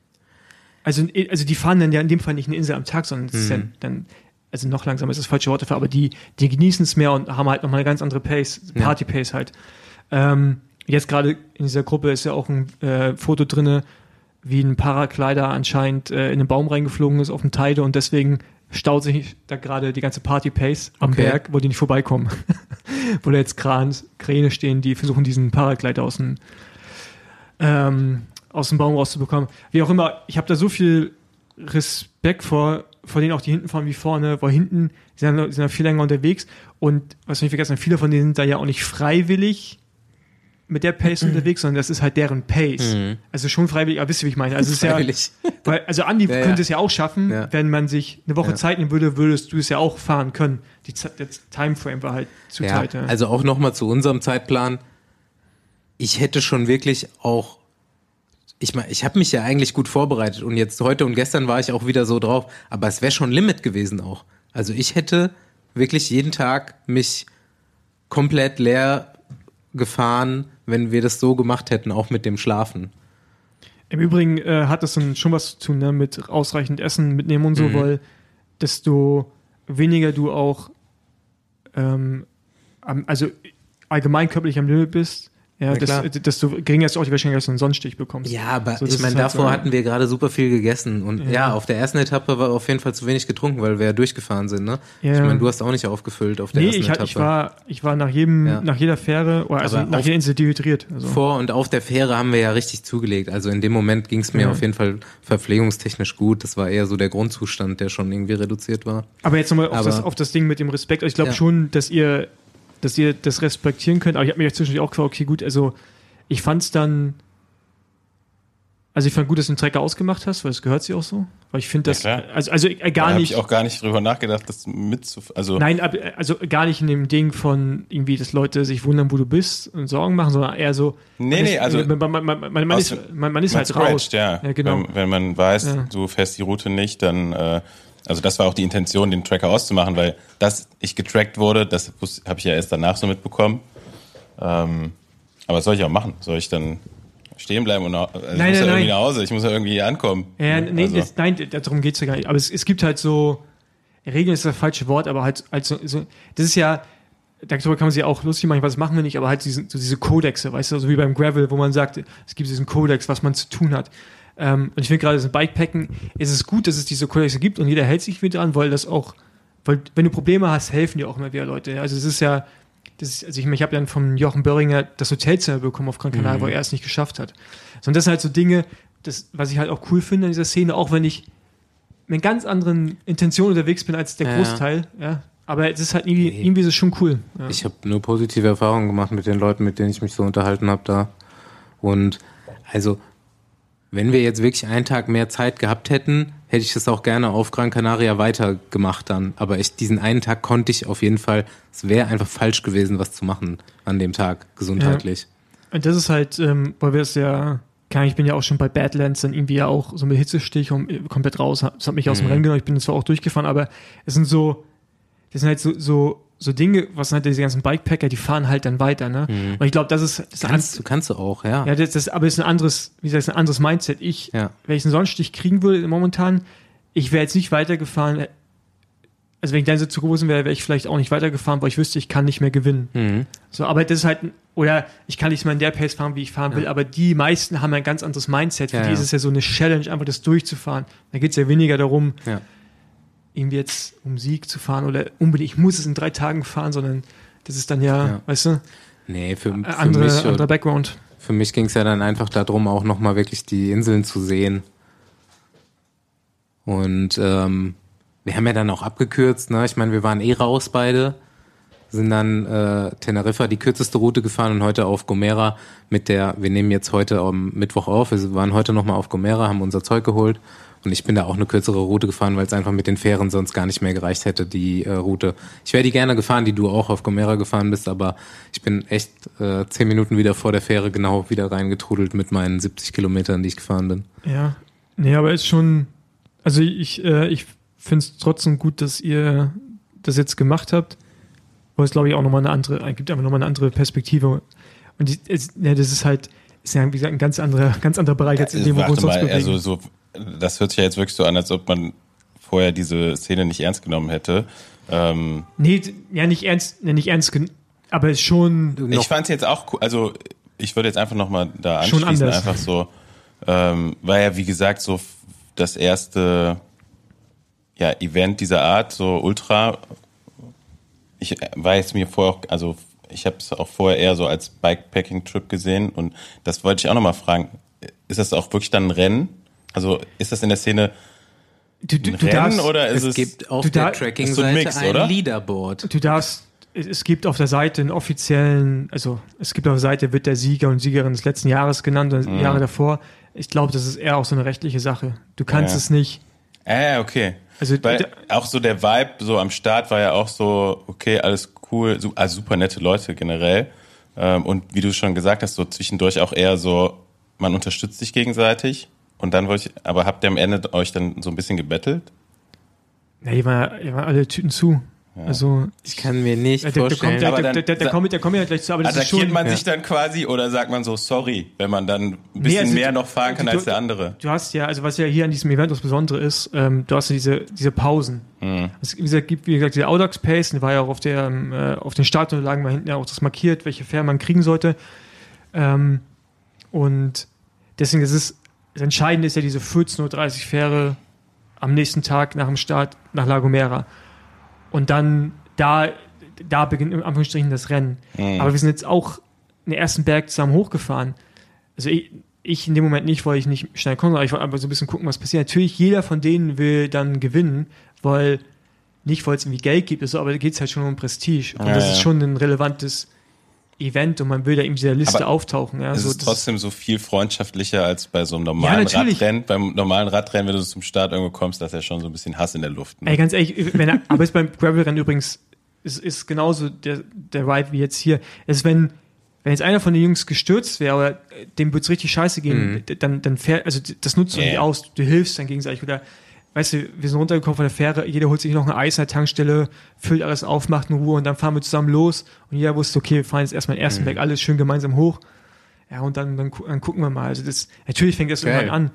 also, also die fahren dann ja in dem Fall nicht eine Insel am Tag, sondern es ist ja dann, also noch langsamer ist das falsche Wort dafür, aber die, die genießen es mehr und haben halt nochmal eine ganz andere Pace. Party-Pace halt. Ähm, jetzt gerade in dieser Gruppe ist ja auch ein äh, Foto drinne, wie ein Paraglider anscheinend äh, in den Baum reingeflogen ist auf dem Teide und deswegen staut sich da gerade die ganze Party-Pace am
Okay.
Berg, wo die nicht vorbeikommen. wo da jetzt Krans, Kräne stehen, die versuchen, diesen Paraglider aus dem, ähm, aus dem Baum rauszubekommen. Wie auch immer, ich habe da so viel Respekt vor, vor denen auch die hinten fahren wie vorne, weil hinten sind, sind ja viel länger unterwegs und was wir nicht vergessen, viele von denen sind da ja auch nicht freiwillig mit der Pace unterwegs, sondern das ist halt deren Pace. Also schon freiwillig, aber wisst ihr, wie ich meine? Also es ist ja,
Freiwillig.
weil, also Andi
Ja,
könnte
ja.
es ja auch schaffen,
Ja.
wenn man sich eine Woche
Ja.
Zeit nehmen würde, würdest du es ja auch fahren können. Die, Zeit- der Timeframe war halt zu
Ja,
tight. Ja.
also auch nochmal zu unserem Zeitplan. Ich hätte schon wirklich auch, ich meine, ich habe mich ja eigentlich gut vorbereitet und jetzt heute und gestern war ich auch wieder so drauf, aber es wäre schon Limit gewesen auch. Also ich hätte wirklich jeden Tag mich komplett leer gefahren, wenn wir das so gemacht hätten, auch mit dem Schlafen.
Im Übrigen äh, hat das dann schon was zu tun ne, mit ausreichend Essen mitnehmen und so,
Mhm.
weil desto weniger du auch ähm, also allgemein körperlich am Limit bist, ja,
Na
des,
klar.
desto geringer ist auch die Wahrscheinlichkeit, dass du einen Sonnenstich bekommst.
Ja, aber
So,
ich meine,
halt
davor
so-
hatten wir gerade super viel gegessen und ja.
Ja.
auf der ersten Etappe war auf jeden Fall zu wenig getrunken, weil wir ja durchgefahren sind, ne?
Ja.
Ich meine, du hast auch nicht aufgefüllt auf der
Nee,
ersten
ich,
Etappe.
ich war, ich war nach jedem,
Ja.
nach jeder Fähre, oder also
Aber
nach jeder Insel dehydriert. Also.
Vor und auf der Fähre haben wir ja richtig zugelegt. Also in dem Moment ging es mir
Ja.
auf jeden Fall verpflegungstechnisch gut. Das war eher so der Grundzustand, der schon irgendwie reduziert war.
Aber jetzt nochmal auf das, auf das Ding mit dem Respekt. Also Ich glaube
Ja.
schon, dass ihr, dass ihr das respektieren könnt. Aber ich habe mich zwischendurch auch gefragt, okay, gut, also ich fand es dann, also ich fand gut, dass du den Trecker ausgemacht hast, weil es gehört sich auch so. Weil ich finde das,
Ja,
also, also äh,
Da
gar
habe
nicht,
ich auch gar nicht drüber nachgedacht, das mitzuf... Also,
nein, ab- also gar nicht in dem Ding von irgendwie, dass Leute sich wundern, wo du bist und Sorgen machen, sondern eher so,
Nee,
man
nee,
ist,
also-
man, man, man, man, ist, man, man ist halt raus.
ja.
Ja, genau.
Wenn, wenn man weiß,
Ja.
du fährst die Route nicht, dann... Äh, also das war auch die Intention, den Tracker auszumachen, weil dass ich getrackt wurde, das habe ich ja erst danach so mitbekommen. Ähm, aber was soll ich auch machen? Soll ich dann stehen bleiben und nach, also ich
Nein,
muss
nein,
ja irgendwie
nein.
nach Hause, ich muss ja irgendwie ankommen.
Ja, nee,
also,
das, nein, darum geht's ja gar nicht. Aber es, es gibt halt so, Regeln ist das falsche Wort, aber halt, halt so, so, das ist ja, darüber kann man sich auch lustig machen, was machen wir nicht, aber halt diesen, so diese Kodexe, weißt du, so wie beim Gravel, wo man sagt, es gibt diesen Kodex, was man zu tun hat. Ähm, und ich finde gerade, das Bikepacken, ist es gut, dass es diese Kodexe gibt und jeder hält sich wieder dran, weil das auch, weil wenn du Probleme hast, helfen dir auch immer wieder Leute. Also es ist ja, ist, also ich, ich habe dann vom Jochen Böhringer das Hotelzimmer bekommen auf Gran Canaria,
Mhm.
wo er es nicht geschafft hat. So, und das sind halt so Dinge, das, was ich halt auch cool finde an dieser Szene, auch wenn ich mit ganz anderen Intentionen unterwegs bin als der
Ja.
Großteil. Ja. Aber es ist halt irgendwie,
Nee.
irgendwie ist es schon cool. Ja.
Ich habe nur positive Erfahrungen gemacht mit den Leuten, mit denen ich mich so unterhalten habe da. Und also, wenn wir jetzt wirklich einen Tag mehr Zeit gehabt hätten, hätte ich das auch gerne auf Gran Canaria weitergemacht dann. Aber ich, diesen einen Tag konnte ich auf jeden Fall, es wäre einfach falsch gewesen, was zu machen an dem Tag, gesundheitlich.
Und das ist halt, ähm, weil wir es ja, ich bin ja auch schon bei Badlands dann irgendwie ja auch so mit Hitzestich und komplett raus. Das hat mich aus dem
Mhm.
Rennen genommen. Ich bin zwar auch durchgefahren, aber es sind so, das sind halt so, so, so Dinge, was sind halt diese ganzen Bikepacker, die fahren halt dann weiter, ne? Und ich glaube, das ist, das
Kannst, du kannst du auch, ja.
ja, das, das, aber es ist ein anderes, wie gesagt, ein anderes Mindset. Ich,
Ja.
wenn ich einen Sonnenstich kriegen würde momentan, ich wäre jetzt nicht weitergefahren. Also wenn ich dann so zu gewesen wäre, wäre ich vielleicht auch nicht weitergefahren, weil ich wüsste, ich kann nicht mehr gewinnen.
Mhm.
So, aber das ist halt, oder ich kann nicht mal in der Pace fahren, wie ich fahren will, aber die meisten haben ein ganz anderes Mindset. Für
Ja,
die ist es ja so eine Challenge, einfach das durchzufahren. Da geht es ja weniger darum,
Ja.
Irgendwie jetzt um Sieg zu fahren oder unbedingt, ich muss es in drei Tagen fahren, sondern das ist dann ja,
Ja.
weißt du,
Nee, für,
äh,
für
andere,
mich,
anderer Background.
für mich ging es ja dann einfach darum, auch nochmal wirklich die Inseln zu sehen. Und ähm, wir haben ja dann auch abgekürzt, ne? Ich meine, wir waren eh raus beide, sind dann äh, Teneriffa die kürzeste Route gefahren und heute auf Gomera mit der, wir nehmen jetzt heute am Mittwoch auf, wir waren heute nochmal auf Gomera, haben unser Zeug geholt und ich bin da auch eine kürzere Route gefahren, weil es einfach mit den Fähren sonst gar nicht mehr gereicht hätte, die äh, Route. Ich wäre die gerne gefahren, die du auch auf Gomera gefahren bist, aber ich bin echt äh, zehn Minuten wieder vor der Fähre genau wieder reingetrudelt mit meinen 70 Kilometern, die ich gefahren bin.
Ja, nee, aber ist schon, also ich, äh, ich finde es trotzdem gut, dass ihr das jetzt gemacht habt, weil es glaube ich auch nochmal eine andere, gibt einfach nochmal eine andere Perspektive. Und die, es, ja, das ist halt, ist ja wie gesagt ein ganz anderer, ganz anderer Bereich als in dem, wo wir uns sonst
mal,
bewegen.
also so, das hört sich ja jetzt wirklich so an, als ob man vorher diese Szene nicht ernst genommen hätte. Ähm,
nee, ja, nicht ernst, nee, nicht ernst, aber ist schon,
ich fand es jetzt auch cool, also ich würde jetzt einfach nochmal da
Schon
anschließen,
anders.
einfach so, ähm, war ja wie gesagt so das erste ja, Event dieser Art, so Ultra. Ich äh, war jetzt mir vorher auch, also ich habe es auch vorher eher so als Bikepacking-Trip gesehen und das wollte ich auch nochmal fragen. Ist das auch wirklich dann ein Rennen? Also ist das in der Szene
du, du,
ein
du
Rennen
darfst,
oder ist
es
es,
gibt auf
du
der
ist so ein
Tracking-Seite ein? Leaderboard.
du darfst, es, gibt auf der Seite einen offiziellen, also es gibt auf der Seite, wird der Sieger und Siegerin des letzten Jahres genannt, oder
Mhm.
Jahre davor. Ich glaube, das ist eher auch so eine rechtliche Sache. Du kannst
Ja.
es nicht,
Ah, okay.
Also,
Weil
der-
auch so der Vibe so am Start war ja auch so, okay, alles cool, also super nette Leute generell. Ähm, und wie du schon gesagt hast, so zwischendurch auch eher so, man unterstützt sich gegenseitig. Und dann wollte ich, aber habt ihr am Ende euch dann so ein bisschen gebettelt?
Ja, die waren, die waren alle Tüten zu. Also,
Ich kann mir nicht
der, der, der,
vorstellen.
kommt, der,
Aber
der, der, der, kommt, der kommt ja gleich zu, aber das ist
Attackiert
schon.
man
ja.
sich dann quasi oder sagt man so sorry, wenn man dann ein bisschen
also
mehr
du-
noch fahren kann
du-
als der andere?
Du hast ja, also was ja hier an diesem Event das Besondere ist, ähm, du hast ja diese, diese Pausen.
Hm.
Es wie gesagt, gibt, wie gesagt, diese Audax Pace, die war ja auch auf der, ähm, äh, auf den Startunterlagen mal hinten ja auch das markiert, welche Fähren man kriegen sollte. Ähm, und deswegen ist es, das Entscheidende ist ja diese 14.30 Uhr Fähre am nächsten Tag nach dem Start nach La Gomera. Und dann, da, da beginnt in Anführungsstrichen das Rennen.
Mhm.
Aber wir sind jetzt auch den ersten Berg zusammen hochgefahren. Also ich, ich in dem Moment nicht, weil ich nicht schnell konnte, aber ich wollte einfach so ein bisschen gucken, was passiert. Natürlich, jeder von denen will dann gewinnen, weil nicht, weil es irgendwie Geld gibt, aber da geht es halt schon um Prestige. Und
Ja,
das
ja.
ist schon ein relevantes Event und man will da in dieser Liste
Aber
auftauchen. Ja,
Es
so,
ist trotzdem so viel freundschaftlicher als bei so einem normalen
natürlich.
Radrennen. Beim normalen Radrennen, wenn du zum Start irgendwo kommst, da ist ja schon so ein bisschen Hass in der Luft. Ne?
Ey, ganz ehrlich, wenn er, aber es beim Gravel-Rennen übrigens ist, ist genauso der, der Ride wie jetzt hier. Es ist, wenn, wenn jetzt einer von den Jungs gestürzt wäre, aber äh, dem würde es richtig scheiße gehen, d- dann, dann fährt, also das nutzt du
Ja,
nicht
ja.
aus, du hilfst dann gegenseitig oder, weißt du, wir sind runtergekommen von der Fähre, jeder holt sich noch ein Eis an der Tankstelle, füllt alles auf, macht eine Ruhe und dann fahren wir zusammen los und jeder wusste, okay, wir fahren jetzt erstmal den ersten Berg, alles schön gemeinsam hoch. Ja, und dann, dann, dann gucken wir mal. Also das, natürlich fängt das
Geil.
irgendwann an.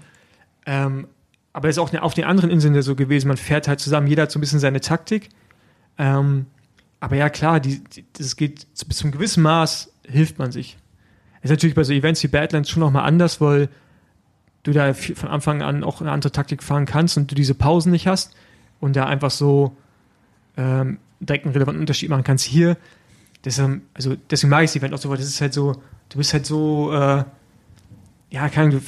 Ähm, aber es ist auch auf den anderen Inseln ja so gewesen. Man fährt halt zusammen, jeder hat so ein bisschen seine Taktik. Ähm, aber ja, klar, die, die, das geht zu- bis zum gewissen Maß hilft man sich. Ist natürlich bei so Events wie Badlands schon nochmal anders, weil du da von Anfang an auch eine andere Taktik fahren kannst und du diese Pausen nicht hast und da einfach so ähm, direkt einen relevanten Unterschied machen kannst. Hier, deswegen, also deswegen mag ich das Event auch so, weil das ist halt so, du bist halt so, äh, ja, keine Ahnung,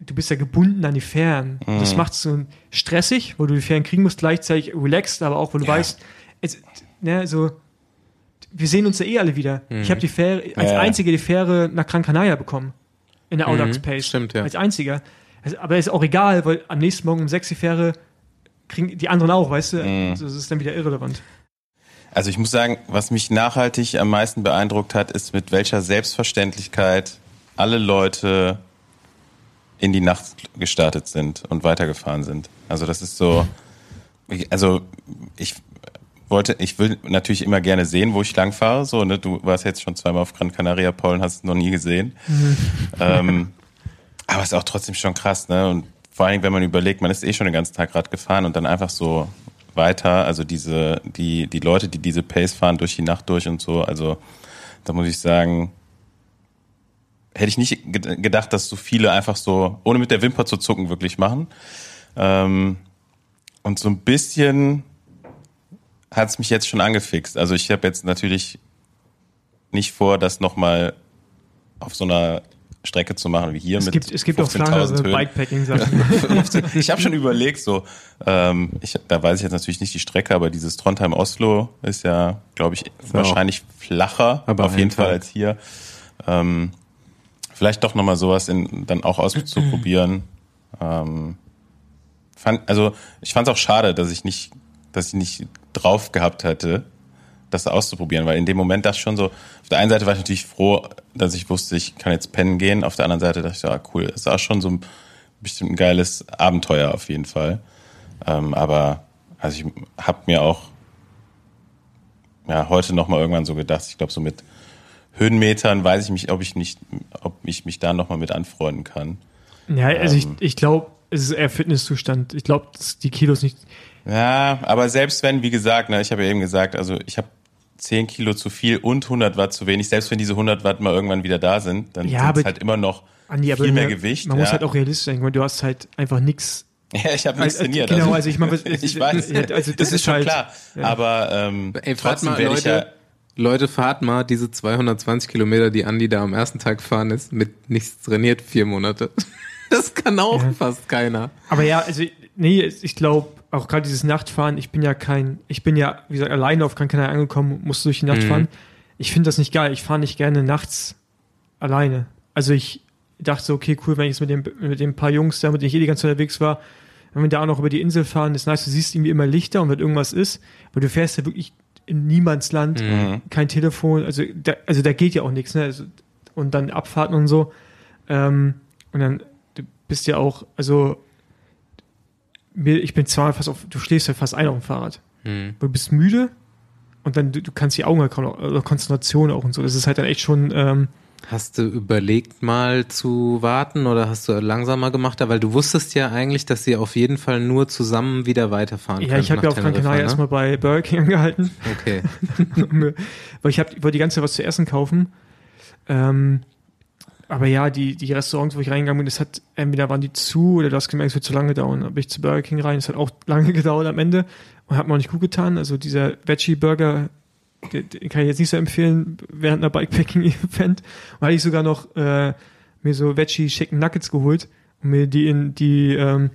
du, du bist ja gebunden an die Fähren.
Mhm.
Das macht es so stressig, wo du die Fähren kriegen musst, gleichzeitig relaxed, aber auch, wo du
Ja.
weißt, es, ne, so, wir sehen uns ja eh alle wieder. Ich habe die Fähre, als
ja.
einzige die Fähre nach Gran Canaria bekommen. In der Audax
Mhm,
Pace.
stimmt, ja.
Als einziger. Also, aber ist auch egal, weil am nächsten Morgen um sechs die Fähre kriegen die anderen auch, weißt du?
Mhm.
Das ist dann wieder irrelevant.
Also ich muss sagen, was mich nachhaltig am meisten beeindruckt hat, ist mit welcher Selbstverständlichkeit alle Leute in die Nacht gestartet sind und weitergefahren sind. Also das ist so, also ich wollte, ich will natürlich immer gerne sehen, wo ich lang fahre. So, ne? Du warst jetzt schon zweimal auf Gran Canaria, und hast es noch nie gesehen. ähm, aber es ist auch trotzdem schon krass, ne? Und vor allem, wenn man überlegt, man ist eh schon den ganzen Tag Rad gefahren und dann einfach so weiter, also diese, die, die Leute, die diese Pace fahren durch die Nacht durch und so, also da muss ich sagen, hätte ich nicht ged- gedacht, dass so viele einfach so, ohne mit der Wimper zu zucken, wirklich machen. Ähm, und so ein bisschen hat es mich jetzt schon angefixt. Also ich habe jetzt natürlich nicht vor, das nochmal auf so einer Strecke zu machen wie hier
Es
mit
gibt, es gibt auch
15.000
flachere
Höhen.
Bikepacking-Sachen.
ich habe schon überlegt, so, ähm, ich, da weiß ich jetzt natürlich nicht die Strecke, aber dieses Trondheim-Oslo ist ja, glaube ich, wahrscheinlich flacher,
Aber
auf jeden Fall
Tag.
als hier. Ähm, vielleicht doch nochmal sowas in, dann auch auszuprobieren. ähm, fand, also ich fand es auch schade, dass ich nicht, dass ich nicht drauf gehabt hätte, das auszuprobieren, weil in dem Moment dachte ich schon so, auf der einen Seite war ich natürlich froh, dass ich wusste, ich kann jetzt pennen gehen, auf der anderen Seite dachte ich, ja cool, es war schon so ein bestimmt ein geiles Abenteuer auf jeden Fall. Ähm, aber also ich habe mir auch ja heute noch mal irgendwann so gedacht, ich glaube so mit Höhenmetern weiß ich mich, ob ich nicht, ob ich mich da noch mal mit anfreunden kann.
ja, also ich,
Ähm.
ich glaube, es ist eher Fitnesszustand. Ich glaube, dass die Kilos nicht.
Ja, aber selbst wenn, wie gesagt, ne, ich habe ja eben gesagt, also ich habe 10 Kilo zu viel und 100 Watt zu wenig. Selbst wenn diese 100 Watt mal irgendwann wieder da sind, dann
Ja,
sind es halt immer noch
Andi,
viel mehr
man-
Gewicht.
Man
ja.
muss halt auch realistisch sein, weil du hast halt einfach nichts.
Ja, ich habe nichts
Also,
trainiert.
genau, also ich meine,
ich weiß,
also das
das
ist
ist schon
halt-
klar.
ja.
Aber ähm,
Ey, fahrt
trotzdem
mal,
werde ich ja,
Leute, Leute, fahrt mal diese 220 Kilometer, die Andi da am ersten Tag fahren ist, mit nichts trainiert, vier Monate. Das kann auch
Ja.
fast keiner.
Aber ja, also nee, ich glaube, auch gerade dieses Nachtfahren, ich bin ja kein, ich bin ja, wie gesagt, alleine auf Gran Canaria angekommen, musste durch die Nacht
Mhm.
fahren. Ich finde das nicht geil. Ich fahre nicht gerne nachts alleine. Also ich dachte so, okay, cool, wenn ich jetzt mit dem, mit den paar Jungs da, mit denen ich eh die ganze Zeit unterwegs war, wenn wir da auch noch über die Insel fahren, ist nice, du siehst irgendwie immer Lichter und wenn irgendwas ist, weil du fährst ja wirklich in Niemandsland,
Mhm.
kein Telefon, also da, also da geht ja auch nichts, ne? Also, und dann Abfahrten und so. Ähm, und dann, du bist ja auch, also mir, ich bin zweimal fast auf, du stehst ja fast ein auf dem Fahrrad.
Hm.
Du bist müde und dann, du, du kannst die Augen halt kaum oder Konzentration auch und so. Das ist halt dann echt schon, ähm,
Hast du überlegt, mal zu warten oder hast du langsamer gemacht? Weil du wusstest ja eigentlich, dass sie auf jeden Fall nur zusammen wieder weiterfahren
ja,
können
ich habe ja auf Gran Canaria
ne?
erstmal bei Burger King angehalten.
Okay.
weil ich, hab, ich wollte die ganze Zeit was zu essen kaufen. Ähm, aber ja, die, die Restaurants, wo ich reingegangen bin, das hat, entweder waren die zu oder du hast gemerkt, es wird zu lange dauern. Dann bin ich zu Burger King rein, das hat auch lange gedauert am Ende und hat mir auch nicht gut getan. Also dieser Veggie-Burger, den, den kann ich jetzt nicht so empfehlen während einer Bikepacking-Event. Und hatte ich sogar noch äh, mir so Veggie Chicken Nuggets geholt und mir die in die, ähm,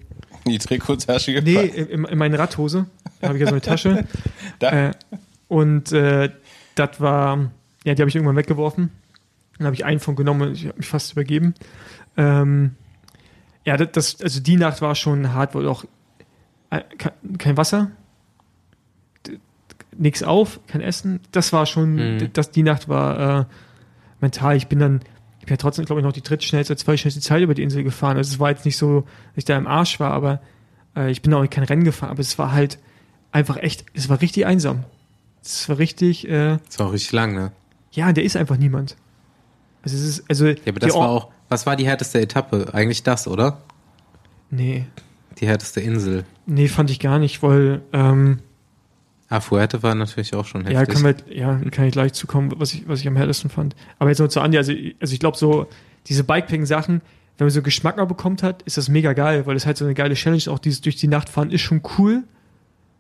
in die Trikottasche gepackt.
nee, in, in meine Radhose. Da habe ich ja so eine Tasche.
Da.
Äh, und äh, das war, ja, die habe ich irgendwann weggeworfen. Dann habe ich einen von genommen und ich habe mich fast übergeben. Ähm, ja, das, also die Nacht war schon hart, weil auch äh, kein, Wasser, nichts auf, kein Essen. Das war schon,
Mhm.
das, die Nacht war äh, mental. Ich bin dann, ich bin ja trotzdem, glaube ich, noch die drittschnellste, zweitschnellste Zeit über die Insel gefahren. Also es war jetzt nicht so, dass ich da im Arsch war, aber äh, ich bin auch kein Rennen gefahren, aber es war halt einfach echt, es war richtig einsam. Es war richtig, äh,
Das war auch richtig lang, ne?
ja, der ist einfach niemand. Also es ist, also
Ja, aber das war auch, was war die härteste Etappe? Eigentlich das, oder?
Nee,
Die härteste Insel.
nee, fand ich gar nicht, weil, ähm,
Ah, Fuerte war natürlich auch schon heftig.
ja, können wir, ja, kann ich gleich zukommen, was ich, was ich am härtesten fand. Aber jetzt noch zu Andi, also, also ich glaube so, diese Bikepacking-Sachen, wenn man so Geschmack mal bekommt hat, ist das mega geil, weil das halt so eine geile Challenge, auch dieses durch die Nacht fahren, ist schon cool.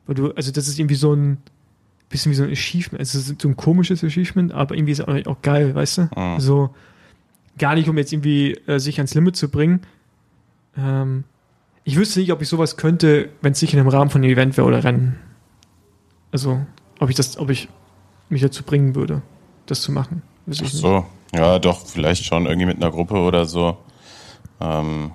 Weil du, also das ist irgendwie so ein, bisschen wie so ein Achievement, also es ist so ein komisches Achievement, aber irgendwie ist es auch, auch geil, weißt du?
Mhm.
So, gar nicht, um jetzt irgendwie äh, sich ans Limit zu bringen, Ähm, ich wüsste nicht, ob ich sowas könnte, wenn es nicht in einem Rahmen von einem Event wäre oder Rennen. Also, ob ich das, ob ich mich dazu bringen würde, das zu machen.
Ach
ich nicht.
so, ja, doch, vielleicht schon irgendwie mit einer Gruppe oder so. Ähm,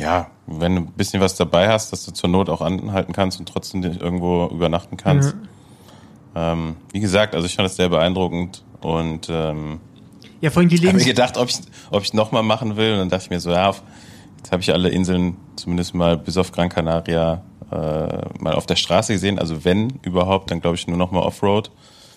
ja, wenn du ein bisschen was dabei hast, dass du zur Not auch anhalten kannst und trotzdem irgendwo übernachten kannst. Ähm, wie gesagt, also ich fand das sehr beeindruckend und ähm,
Ja, vor allem die
habe mir gedacht, ob ich ob ich nochmal machen will und dann dachte ich mir so, ja, auf- jetzt habe ich alle Inseln zumindest mal bis auf Gran Canaria äh, mal auf der Straße gesehen. Also wenn überhaupt, dann glaube ich nur noch mal Offroad.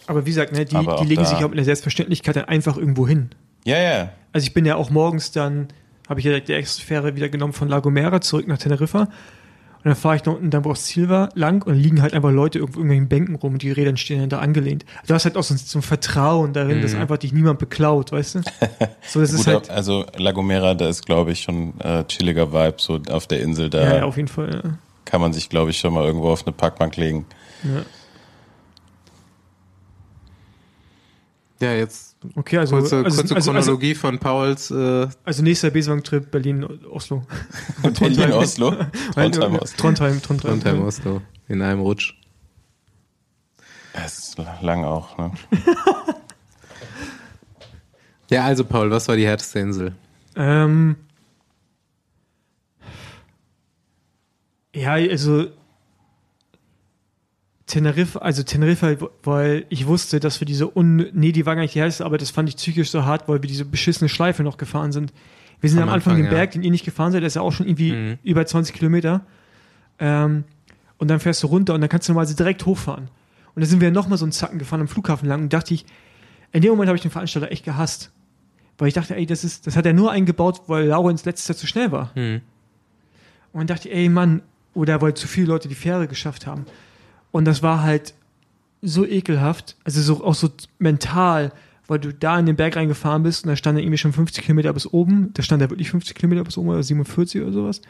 aber wie gesagt, ne, die, die legen sich auch mit der Selbstverständlichkeit dann einfach irgendwo hin.
Ja, ja,
Also ich bin ja auch morgens dann, habe ich ja direkt die extra Fähre wieder genommen von La Gomera zurück nach Teneriffa. Und dann fahre ich noch unten, dann Ziel war, lang und dann liegen halt einfach Leute irgendwo in irgendwelchen Bänken rum und die Räder stehen dann da angelehnt. Du hast halt auch so ein, so ein Vertrauen darin, dass einfach dich niemand beklaut, weißt du? So, das ist
Gut,
halt,
also La Gomera, da ist, glaube ich, schon äh, chilliger Vibe so auf der Insel. Da
ja, ja, auf jeden Fall, ja.
kann man sich, glaube ich, schon mal irgendwo auf eine Parkbank legen.
ja.
Ja, jetzt
Okay, also,
kurze,
also,
kurze
also, also,
Chronologie von Pauls äh,
also nächster Besenwagen-Trip Berlin-Oslo.
Berlin, Oslo, Trondheim, Oslo.
Trondheim, Trondheim.
Trondheim Oslo in einem Rutsch.
Es ist lang auch, ne?
Ja, also Paul, was war die härteste Insel?
Ähm, ja, also Teneriffa, also Teneriffa, weil ich wusste, dass wir diese un, nee, die war gar nicht die härteste, aber das fand ich psychisch so hart, weil wir diese beschissene Schleife noch gefahren sind. Wir sind
Am
am, Anfang,
Anfang,
den
ja.
Berg, den ihr nicht gefahren seid, der ist ja auch schon irgendwie
Mhm.
über 20 Kilometer. Ähm, und dann fährst du runter und dann kannst du normalerweise direkt hochfahren. Und dann sind wir nochmal so einen Zacken gefahren am Flughafen lang und dachte ich, in dem Moment habe ich den Veranstalter echt gehasst. Weil ich dachte, ey, das ist, das hat er nur eingebaut, weil Laurenz letztes Jahr zu schnell war.
Hm.
Und dann dachte ich, ey Mann, oder weil zu viele Leute die Fähre geschafft haben. Und das war halt so ekelhaft, also so, auch so mental, weil du da in den Berg reingefahren bist und da stand er irgendwie schon 50 Kilometer bis oben, da stand er wirklich 50 Kilometer bis oben oder 47 oder sowas. Und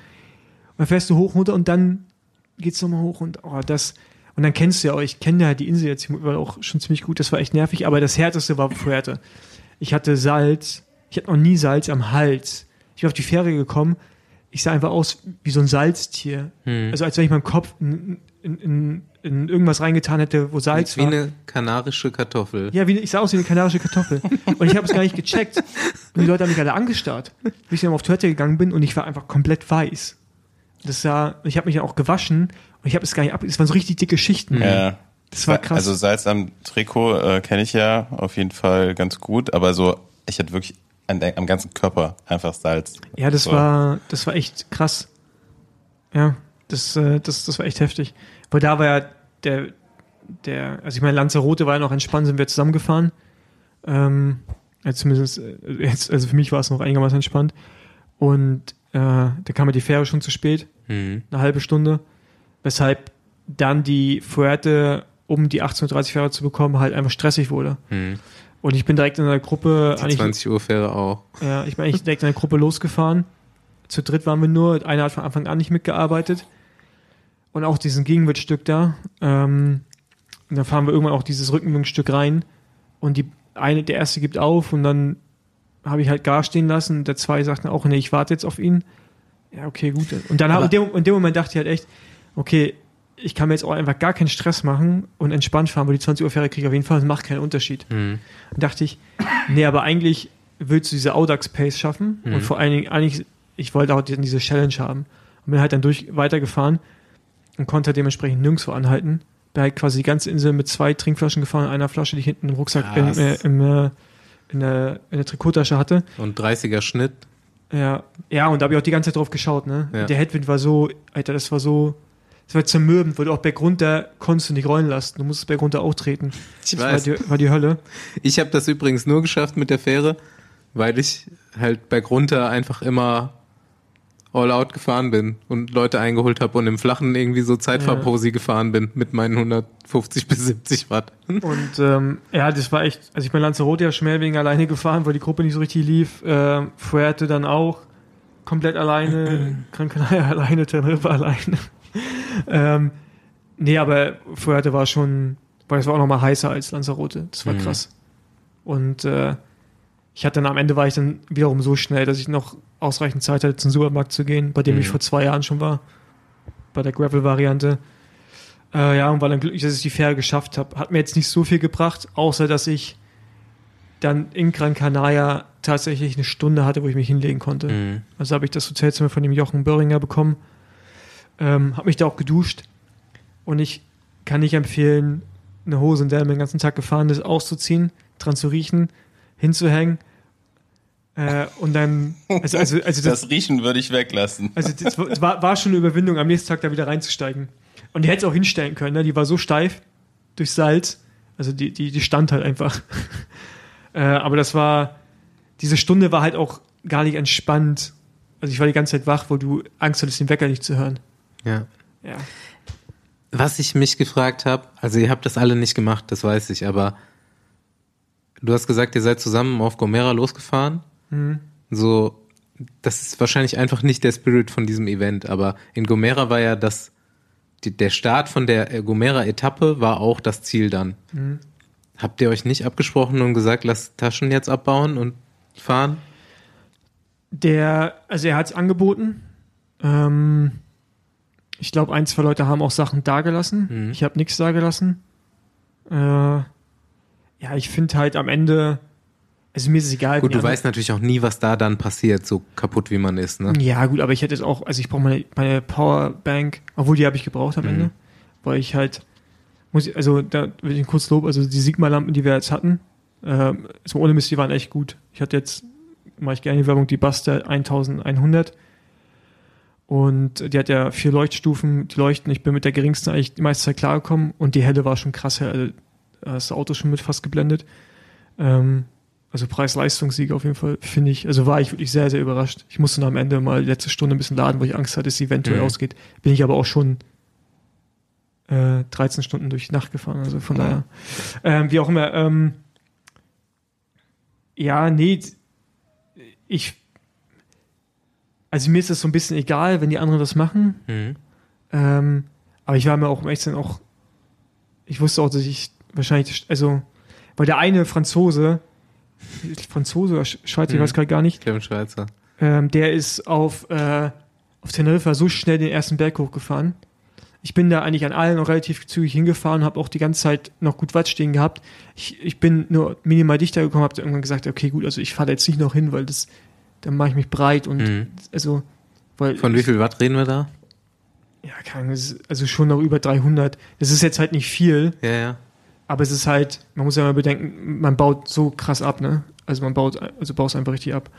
dann fährst du hoch, runter und dann geht's nochmal hoch und oh, das, und dann kennst du ja auch, ich kenne ja die Insel jetzt überall auch schon ziemlich gut, das war echt nervig, aber das härteste war Fuerte. Ich hatte Salz, ich hatte noch nie Salz am Hals. Ich bin auf die Fähre gekommen, ich sah einfach aus wie so ein Salztier.
Hm.
Also als wenn ich meinen Kopf in, in, in, in irgendwas reingetan hätte, wo Salz
Wie
war.
eine kanarische Kartoffel.
Ja, wie, ich sah aus wie eine kanarische Kartoffel. Und ich habe es gar nicht gecheckt. Und die Leute haben mich alle angestarrt. Bis ich dann auf Toilette gegangen bin und ich war einfach komplett weiß. Das sah, ich habe mich dann auch gewaschen und ich habe es gar nicht ab. Es waren so richtig dicke Schichten.
Ja.
Das war krass.
Also Salz am Trikot äh, kenne ich ja auf jeden Fall ganz gut, aber so, ich hatte wirklich an am ganzen Körper einfach Salz.
Ja, das
so.
war, das war echt krass. Ja, das, äh, das, das war echt heftig. Weil da war ja der, der, also ich meine, Lanzarote war ja noch entspannt, sind wir zusammengefahren. Ähm, ja, zumindest, äh, jetzt, also für mich war es noch einigermaßen entspannt. Und äh, da kam ja die Fähre schon zu spät,
Hm.
eine halbe Stunde. Weshalb dann die Fuerte, um die 18.30 Fähre zu bekommen, halt einfach stressig wurde.
Hm.
Und ich bin direkt in einer Gruppe,
Die
eigentlich
20 Uhr Fähre auch.
ja, ich bin eigentlich direkt in der Gruppe losgefahren. Zu dritt waren wir nur. Einer hat von Anfang an nicht mitgearbeitet. Und auch diesen Gegenwärtsstück da. Ähm, und dann fahren wir irgendwann auch dieses Rückenwindstück rein. Und die eine, der erste gibt auf und dann habe ich halt Gas stehen lassen. Der zwei sagt dann auch, nee, ich warte jetzt auf ihn. Ja, okay, gut. Und dann in dem, in dem Moment dachte ich halt echt, okay, ich kann mir jetzt auch einfach gar keinen Stress machen und entspannt fahren, weil die 20 Uhr Fähre kriege ich auf jeden Fall, das macht keinen Unterschied.
Hm.
Dann dachte ich, nee, aber eigentlich willst du diese Audax-Pace schaffen
Mhm.
und vor allen Dingen, eigentlich, ich wollte auch die- diese Challenge haben und bin halt dann durch weitergefahren und konnte dementsprechend nirgendwo anhalten. Bin halt quasi die ganze Insel mit zwei Trinkflaschen gefahren, einer Flasche, die ich hinten im Rucksack
Krass.
äh, im, äh, in, der, in der Trikottasche hatte.
Und 30er Schnitt.
Ja, ja, und da habe ich auch die ganze Zeit drauf geschaut, ne?
Ja.
Der Headwind war so, Alter, das war so, das war zermürbend, weil du auch bergunter konntest du nicht rollen lassen. Du musstest bergunter auch treten.
Ich
das war
weiß.
die, war die Hölle.
Ich habe das übrigens nur geschafft mit der Fähre, weil ich halt bergunter einfach immer all out gefahren bin und Leute eingeholt habe und im Flachen irgendwie so Zeitfahrposi gefahren bin mit meinen 150 bis 70 Watt.
Und ähm, ja, das war echt, also ich bin Lanzarote ja schon mehr wegen alleine gefahren, weil die Gruppe nicht so richtig lief. Ähm, Fuerte dann auch komplett alleine, Gran Canaria alleine, Teneriffa alleine. ähm, nee, aber Fuerte war schon, weil es war auch noch mal heißer als Lanzarote. Das war
Mhm.
krass. Und äh, ich hatte dann am Ende war ich dann wiederum so schnell, dass ich noch ausreichend Zeit hatte, zum Supermarkt zu gehen, bei dem
Mhm.
ich vor zwei Jahren schon war. Bei der Gravel-Variante. Äh, ja, und war dann glücklich, dass ich die Fähre geschafft habe. Hat mir jetzt nicht so viel gebracht, außer dass ich dann in Gran Canaria tatsächlich eine Stunde hatte, wo ich mich hinlegen konnte.
Mhm.
Also habe ich das Hotelzimmer von dem Jochen Böhringer bekommen. Ähm, habe mich da auch geduscht. Und ich kann nicht empfehlen, eine Hose, in der man den ganzen Tag gefahren ist, auszuziehen, dran zu riechen, hinzuhängen. Äh, und dann, also, also, also das,
Das Riechen würde ich weglassen.
also das war, war schon eine Überwindung, am nächsten Tag da wieder reinzusteigen. Und die hätte es auch hinstellen können, ne? die war so steif durch Salz. Also die, die, die stand halt einfach. äh, aber das war, diese Stunde war halt auch gar nicht entspannt. Also ich war die ganze Zeit wach, wo du Angst hattest, den Wecker nicht zu hören.
Ja.
Ja.
Was ich mich gefragt habe, also ihr habt das alle nicht gemacht, das weiß ich, aber du hast gesagt, ihr seid zusammen auf Gomera losgefahren. So, das ist wahrscheinlich einfach nicht der Spirit von diesem Event, aber in Gomera war ja das, die, der Start von der äh, Gomera-Etappe war auch das Ziel dann. Habt ihr euch nicht abgesprochen und gesagt, lasst Taschen jetzt abbauen und fahren?
Der, also er hat es angeboten. Ähm, ich glaube, ein, zwei Leute haben auch Sachen dagelassen.
Mhm.
Ich habe nichts dagelassen. Äh, ja, ich finde halt am Ende, also mir ist es egal.
Gut, du weißt natürlich auch nie, was da dann passiert, so kaputt wie man ist, ne?
Ja, gut, aber ich hätte jetzt auch, also ich brauche meine, meine Powerbank, obwohl die habe ich gebraucht am
Mhm.
Ende, weil ich halt, muss ich, also da will ich einen kurz Lob, also die Sigma-Lampen, die wir jetzt hatten, ähm, so ohne Mist, die waren echt gut. Ich hatte jetzt, mache ich gerne die Werbung, die Buster 1100 und die hat ja vier Leuchtstufen, die leuchten, ich bin mit der geringsten eigentlich die meiste Zeit klargekommen und die helle war schon krass also da ist das Auto schon mit fast geblendet. Ähm, also Preis-Leistungssieg auf jeden Fall, finde ich. Also war ich wirklich sehr, sehr überrascht. Ich musste dann am Ende mal letzte Stunde ein bisschen laden, weil ich Angst hatte, dass sie eventuell
Mhm.
ausgeht. Bin ich aber auch schon äh, 13 Stunden durch die Nacht gefahren, also von daher. Ähm, wie auch immer, ähm, ja, nee, ich, also mir ist das so ein bisschen egal, wenn die anderen das machen.
Mhm.
Ähm, aber ich war mir auch, zu sein, auch, ich wusste auch, dass ich wahrscheinlich, also, weil der eine Franzose, Franzose oder Sch- Schweizer, ich
Mhm.
weiß gerade gar nicht,
Ich glaube, Schweizer.
ähm, der ist auf, äh, auf Teneriffa so schnell den ersten Berg hochgefahren. Ich bin da eigentlich an allen noch relativ zügig hingefahren, habe auch die ganze Zeit noch gut Watt stehen gehabt. Ich, ich bin nur minimal dichter gekommen, habe irgendwann gesagt, okay, gut, also ich fahre jetzt nicht noch hin, weil das, dann mache ich mich breit und
Mhm.
also, weil
Von wie viel Watt reden wir da?
ja, ist also schon noch über 300. Das ist jetzt halt nicht viel,
Ja, ja.
Aber es ist halt, man muss ja mal bedenken, man baut so krass ab, ne? Also man baut, also baust einfach richtig ab.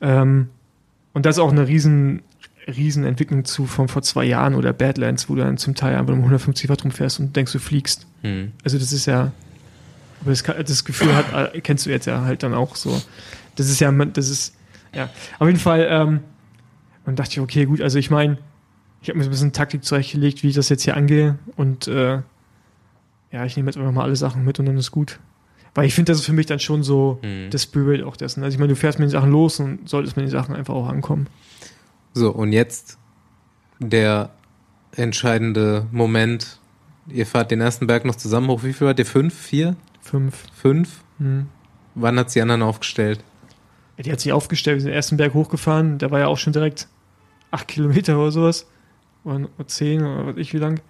Ähm, und das ist auch eine riesen, riesen Entwicklung zu von vor zwei Jahren oder Badlands, wo du dann zum Teil einfach um 150 Watt rumfährst und denkst, du fliegst.
Mhm.
Also das ist ja, aber das, das Gefühl hat, äh, kennst du jetzt ja halt dann auch so. Das ist ja, man- das ist, ja, auf jeden Fall, ähm, und dachte ich, okay, gut, also ich meine, ich habe mir so ein bisschen Taktik zurechtgelegt, wie ich das jetzt hier angehe und äh, ja, ich nehme jetzt einfach mal alle Sachen mit und dann ist gut. Weil ich finde, das ist für mich dann schon so
Mhm.
das Spirit auch dessen. Also ich meine, du fährst mit den Sachen los und solltest mit den Sachen einfach auch ankommen.
So, und jetzt der entscheidende Moment. Ihr fahrt den ersten Berg noch zusammen hoch. Wie viel wart ihr? Fünf? Vier?
Fünf.
Fünf?
Hm.
Wann hat's die anderen aufgestellt?
Ja, Die hat sich aufgestellt, wir sind den ersten Berg hochgefahren, der war ja auch schon direkt acht Kilometer oder sowas. Oder zehn oder was weiß ich wie lang.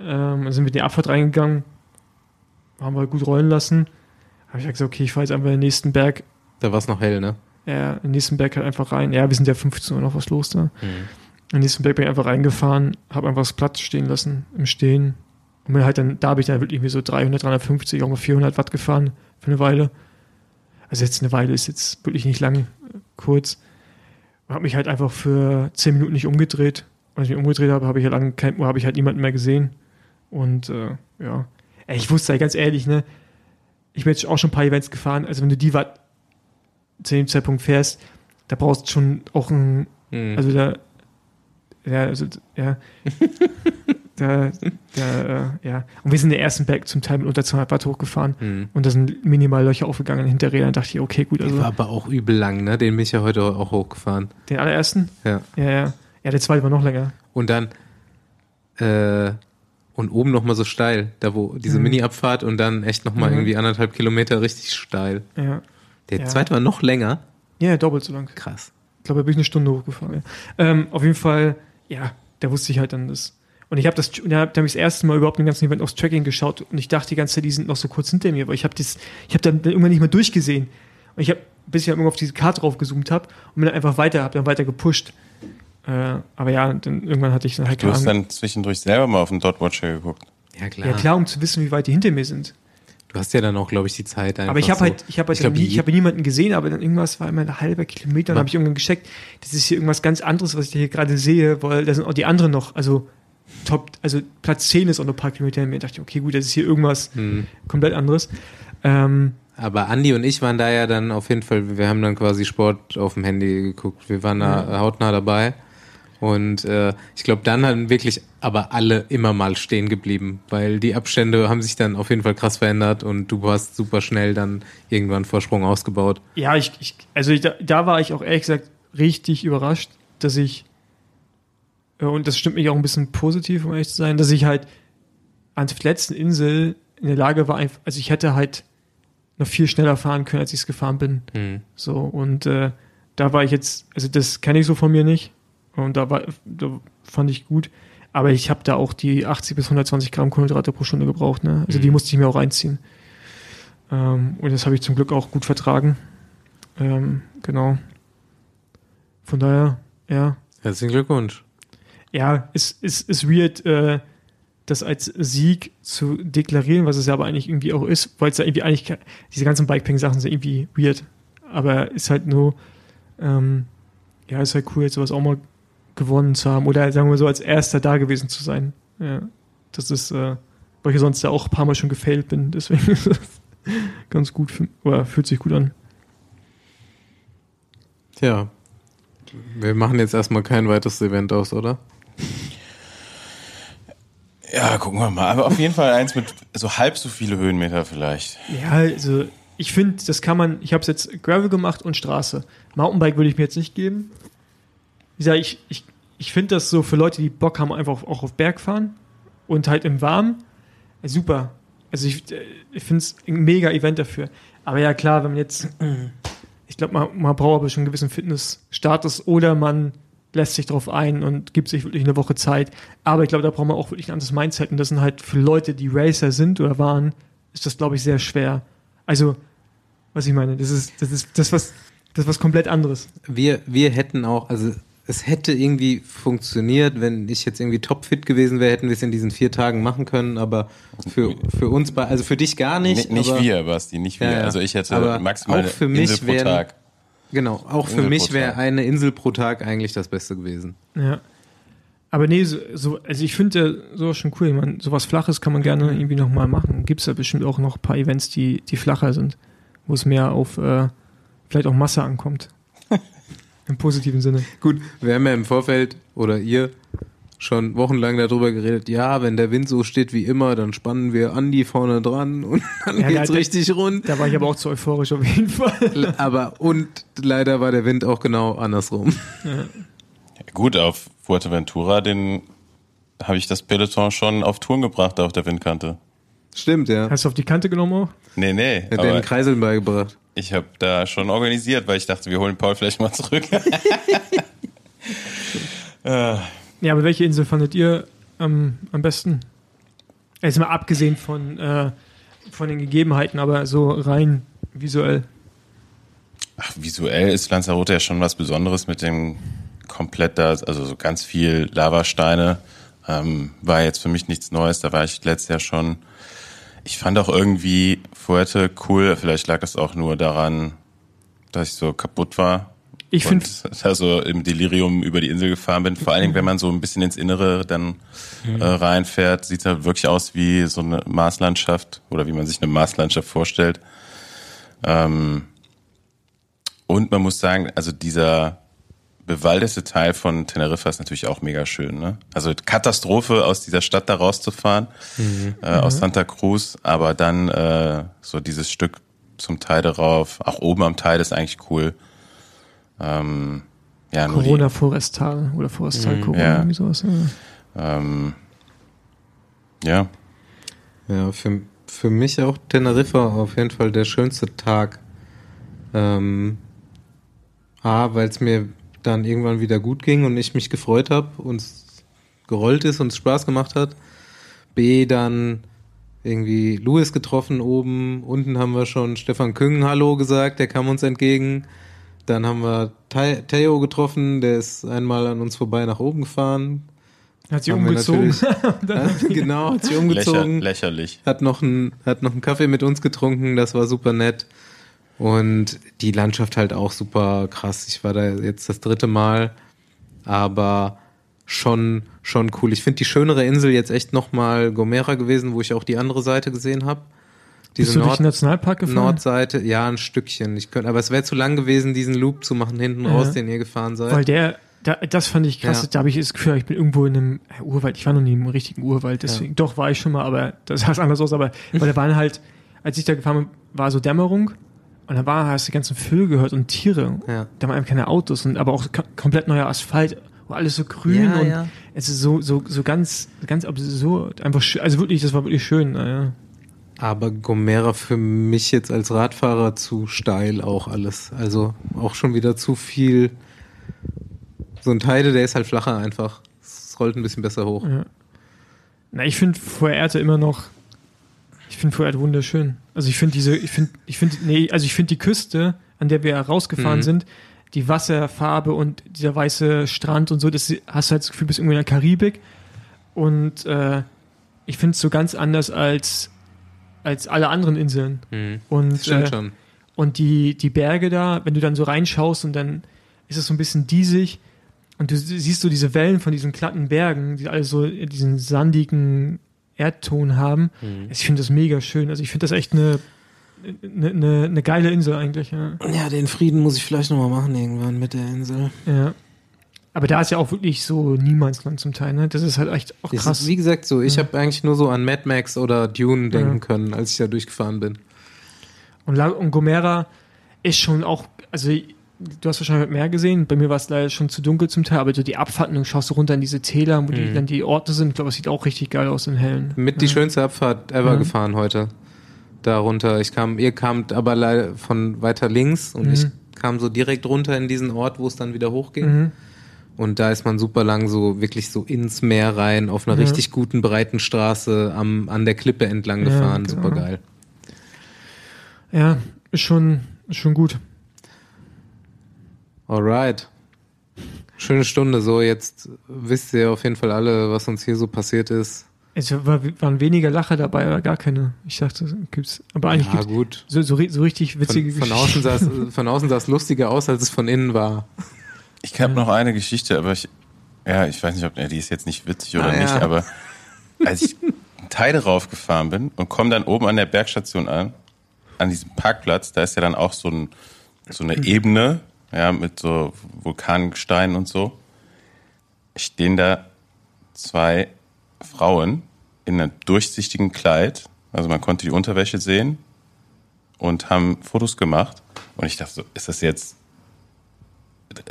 Ähm, dann sind wir in die Abfahrt reingegangen, haben wir gut rollen lassen. Habe ich gesagt, okay, ich fahre jetzt einfach den nächsten Berg,
Da war's noch hell, ne?
ja, den nächsten Berg halt einfach rein. Ja, wir sind ja 15 Uhr noch was los da.
Mhm.
Den nächsten Berg bin ich einfach reingefahren, habe einfach das Platz stehen lassen, im Stehen. Und bin halt dann, da habe ich dann wirklich mir so 300, 350, auch mal 400 Watt gefahren für eine Weile. Also jetzt eine Weile ist jetzt wirklich nicht lang, kurz. Und habe mich halt einfach für 10 Minuten nicht umgedreht. Und als ich mich umgedreht habe, habe ich halt habe ich halt niemanden mehr gesehen. Und äh, ja, Ey, ich wusste halt ganz ehrlich, ne, ich bin jetzt auch schon ein paar Events gefahren, also wenn du die Watt zu dem Zeitpunkt fährst, da brauchst du schon auch ein
Mhm.
also da, ja, also, ja, da, da, äh, ja. Und wir sind den ersten Berg zum Teil mit unter 200 Watt hochgefahren
Mhm.
und da sind minimal Löcher aufgegangen in den Hinterrädern. Da dachte ich, okay, gut,
Der
also
war aber auch übel lang, ne? Den bin ich ja heute auch hochgefahren.
den allerersten,
Ja.
ja, ja. Ja, der zweite war noch länger.
Und dann, äh, und oben nochmal so steil, da wo diese
Mhm.
Mini-Abfahrt und dann echt nochmal
Mhm.
irgendwie anderthalb Kilometer richtig steil.
Ja,
Der
Ja.
zweite war noch länger.
ja doppelt so lang.
Krass.
Ich glaube, da bin ich eine Stunde hochgefahren. Ja. Ähm, auf jeden Fall, ja, da wusste ich halt dann das. Und ich habe das, da habe hab ich das erste Mal überhaupt den ganzen Event aufs Tracking geschaut und ich dachte die ganze Zeit, die sind noch so kurz hinter mir, weil ich habe das, ich habe dann irgendwann nicht mehr durchgesehen. Und ich habe, bis ich halt irgendwann auf diese Karte drauf gezoomt habe und bin dann einfach weiter, habe dann weiter gepusht. Äh, aber ja, dann irgendwann hatte ich dann halt
Du hast dann zwischendurch selber mal auf den Dot Watcher geguckt.
Ja, klar.
Ja klar, um zu wissen, wie weit die hinter mir sind.
Du hast ja dann auch, glaube ich, die Zeit einfach
Aber ich habe
so.
halt, ich habe halt
Ich glaub,
nie, ich habe niemanden gesehen, aber dann irgendwas war immer ein halber Kilometer, dann habe ich irgendwann gecheckt, das ist hier irgendwas ganz anderes, was ich hier gerade sehe, weil da sind auch die anderen noch, also Top, also Platz 10 ist auch noch ein paar Kilometer hinter mir. Da dachte ich, okay, gut, das ist hier irgendwas
Hm.
komplett anderes. Ähm,
Aber Andi und ich waren da ja dann auf jeden Fall, wir haben dann quasi Sport auf dem Handy geguckt. Wir waren da hautnah dabei. Und äh, ich glaube, dann haben wirklich aber alle immer mal stehen geblieben, weil die Abstände haben sich dann auf jeden Fall krass verändert und du hast super schnell dann irgendwann Vorsprung ausgebaut.
ja, ich, ich also da, da war ich auch ehrlich gesagt richtig überrascht, dass ich, äh, und das stimmt mich auch ein bisschen positiv, um ehrlich zu sein, dass ich halt an der letzten Insel in der Lage war, also ich hätte halt noch viel schneller fahren können, als ich es gefahren bin.
Hm.
So, und äh, da war ich jetzt, also das kenne ich so von mir nicht. Und da, war, da fand ich gut. Aber ich habe da auch die 80 bis 120 Gramm Kohlenhydrate pro Stunde gebraucht. Ne? Also die musste ich mir auch reinziehen. Ähm, und das habe ich zum Glück auch gut vertragen. Ähm, genau. Von daher, ja.
Herzlichen Glückwunsch.
Ja, es ist, ist weird, äh, das als Sieg zu deklarieren, was es ja aber eigentlich irgendwie auch ist, weil es ja irgendwie eigentlich, diese ganzen Bikepacking-Sachen sind irgendwie weird. Aber ist halt nur, ähm, ja, ist halt cool, jetzt sowas auch mal gewonnen zu haben oder sagen wir so, als Erster da gewesen zu sein. Ja, das ist, äh, weil ich sonst ja auch ein paar Mal schon gefailt bin, deswegen ist das ganz gut, für, oder fühlt sich gut an.
Tja. Wir machen jetzt erstmal kein weiteres Event aus, oder?
Ja, gucken wir mal. Aber auf jeden Fall eins mit so halb so viele Höhenmeter vielleicht.
Ja, also ich finde, das kann man, ich habe es jetzt Gravel gemacht und Straße. Mountainbike würde ich mir jetzt nicht geben. Gesagt, ich, ich, ich finde das so für Leute, die Bock haben, einfach auch auf Berg fahren und halt im Warmen, äh, super. Also ich, äh, ich finde es ein mega Event dafür. Aber ja, klar, wenn man jetzt, ich glaube, man, man braucht aber schon einen gewissen Fitnessstatus oder man lässt sich drauf ein und gibt sich wirklich eine Woche Zeit. Aber ich glaube, da braucht man auch wirklich ein anderes Mindset. Und das sind halt für Leute, die Racer sind oder waren, ist das, glaube ich, sehr schwer. Also, was ich meine, das ist, das ist das, was, das was komplett anderes.
Wir, wir hätten auch, also es hätte irgendwie funktioniert, wenn ich jetzt irgendwie topfit gewesen wäre, hätten wir es in diesen vier Tagen machen können, aber für, für uns, bei, also für dich gar nicht.
Nicht, nicht
aber,
wir, Basti, nicht wir.
Ja.
Also ich hätte
Aber
maximal
auch für
eine
mich
Insel pro Tag.
Genau, auch für
Insel
mich
pro
wäre eine Insel pro Tag eigentlich das Beste gewesen.
Ja. Aber nee, so, so also ich finde ja sowas schon cool. Ich meine, sowas Flaches kann man gerne irgendwie nochmal machen. Gibt es ja bestimmt auch noch ein paar Events, die, die flacher sind, wo es mehr auf äh, vielleicht auch Masse ankommt. Im positiven Sinne.
Gut, wir haben ja im Vorfeld oder ihr schon wochenlang darüber geredet, ja, wenn der Wind so steht wie immer, dann spannen wir Andi vorne dran und dann
Ja,
geht's
da-
richtig rund.
Da war ich aber auch zu euphorisch auf jeden Fall.
Aber und leider war der Wind auch genau andersrum.
Gut, auf Fuerteventura, den habe ich das Peloton schon auf Touren gebracht auf der Windkante.
Stimmt, ja.
Hast du auf die Kante genommen auch?
Nee, nee.
Hat er den Kreiseln beigebracht.
ich habe da schon organisiert, weil ich dachte, wir holen Paul vielleicht mal zurück. äh,
Ja, aber welche Insel fandet ihr ähm, am besten? Jetzt mal abgesehen von, äh, von den Gegebenheiten, aber so rein visuell.
Ach, visuell ist Lanzarote ja schon was Besonderes mit dem komplett da, also so ganz viel Lavasteine. Ähm, war jetzt für mich nichts Neues, da war ich letztes Jahr schon. Ich fand auch irgendwie Fuerte cool, vielleicht lag das auch nur daran, dass ich so kaputt war.
Ich finde,
da so im Delirium über die Insel gefahren bin. Vor allen Dingen, wenn man so ein bisschen ins Innere dann äh, reinfährt, sieht es halt wirklich aus wie so eine Marslandschaft oder wie man sich eine Marslandschaft vorstellt. Ähm, und man muss sagen, also dieser bewaldete Teil von Teneriffa ist natürlich auch mega schön. Ne? Also Katastrophe, aus dieser Stadt da rauszufahren, äh, aus Santa Cruz, aber dann äh, so dieses Stück zum Teil darauf, auch oben am Teil ist eigentlich cool. Ähm, ja,
Corona Forestal oder Forestal Corona,
ja.
irgendwie sowas. Ja.
die, ähm, ja,
Ja, für, für mich auch Teneriffa auf jeden Fall der schönste Tag. Ähm, A, weil es mir dann irgendwann wieder gut ging und ich mich gefreut habe und gerollt ist und es Spaß gemacht hat. B, dann irgendwie Louis getroffen oben. Unten haben wir schon Stefan Küngen Hallo gesagt, der kam uns entgegen. Dann haben wir Theo getroffen, der ist einmal an uns vorbei nach oben gefahren.
Hat sie
Haben
umgezogen.
genau, hat sich
Lächer,
umgezogen.
lächerlich.
hat noch einen, hat noch einen Kaffee mit uns getrunken, das war super nett. Und die Landschaft halt auch super krass. Ich war da jetzt das dritte Mal, aber schon, schon cool. Ich finde die schönere Insel jetzt echt nochmal Gomera gewesen, wo ich auch die andere Seite gesehen habe.
Bist
Diese
du durch
Nord
den Nationalpark gefahren?
Nordseite, ja, ein Stückchen. Ich könnte, aber es wäre zu lang gewesen, diesen Loop zu machen hinten
Ja.
raus, den ihr gefahren seid.
Weil der, da, das fand ich krass.
Ja.
Da habe ich das Gefühl, ich bin irgendwo in einem Urwald. Ich war noch nie im richtigen Urwald, deswegen. Doch, war ich schon mal, aber das sah anders aus. Aber, weil da waren halt, als ich da gefahren bin, war so Dämmerung. Und da war, hast du die ganzen Vögel gehört und Tiere.
Ja.
Da waren keine Autos und aber auch ko- komplett neuer Asphalt, wo alles so grün
Ja,
und
ja.
es ist so, so, so ganz, ganz absurd. Einfach schön. Also wirklich, das war wirklich schön. Naja.
Aber Gomera für mich jetzt als Radfahrer zu steil auch alles. Also auch schon wieder zu viel. So ein Teile, der ist halt flacher einfach. Es rollt ein bisschen besser hoch.
Ja. Na, ich finde Fuerte immer noch. Ich finde Fuerte wunderschön. Also ich finde diese, ich finde, ich finde, nee, also ich finde die Küste, an der wir rausgefahren
Mhm.
sind, die Wasserfarbe und dieser weiße Strand und so, das hast du halt das Gefühl, du bist irgendwo in der Karibik. Und äh, ich finde es so ganz anders als, als alle anderen Inseln.
Mhm.
Und, äh,
schon.
und die, die Berge da, wenn du dann so reinschaust und dann ist es so ein bisschen diesig und du siehst so diese Wellen von diesen glatten Bergen, die alle so diesen sandigen Erdton haben.
Mhm.
Ich finde das mega schön. Also ich finde das echt eine, eine, eine, eine geile Insel eigentlich. Ja.
Ja, den Frieden muss ich vielleicht nochmal machen irgendwann mit der Insel.
ja. Aber da ist ja auch wirklich so Niemandsland zum Teil. Ne? Das ist halt echt auch krass.
ist, wie gesagt, so, ich
Ja.
habe eigentlich nur so an Mad Max oder Dune denken
Ja.
können, als ich da durchgefahren bin.
Und, La und Gomera ist schon auch, also du hast wahrscheinlich mehr gesehen, bei mir war es leider schon zu dunkel zum Teil, aber so die Abfahrten, dann schaust du runter in diese Täler, wo die,
Mhm.
dann die Orte sind, ich glaube, es sieht auch richtig geil aus in hellen.
Mit die
ja.
schönste Abfahrt ever
Ja.
gefahren heute. Darunter. Ich kam, ihr kamt aber leider von weiter links und
Mhm.
ich kam so direkt runter in diesen Ort, wo es dann wieder hochging.
Mhm.
Und da ist man super lang so wirklich so ins Meer rein, auf einer
Ja.
richtig guten, breiten Straße am, an der Klippe entlang
Ja,
gefahren.
genau.
Super geil.
Ja, ist schon, ist schon gut.
Alright. Schöne Stunde. So, jetzt wisst ihr auf jeden Fall alle, was uns hier so passiert ist.
Es war, waren weniger Lacher dabei oder gar keine. Ich dachte, gibt's. Aber eigentlich
Ja,
gibt's
gut.
so, so, so richtig witzige
Von, von, außen sah es, von außen sah es lustiger aus, als es von innen war.
Ich habe noch eine Geschichte, aber ich, ja, ich weiß nicht, ob ja, die ist jetzt nicht witzig oder
Ah, ja.
nicht, aber als ich Teile raufgefahren bin und komme dann oben an der Bergstation an, an diesem Parkplatz, da ist ja dann auch so, ein, so eine Ebene, ja, mit so Vulkangestein und so. Stehen da zwei Frauen in einem durchsichtigen Kleid, also man konnte die Unterwäsche sehen und haben Fotos gemacht. Und ich dachte so, ist das jetzt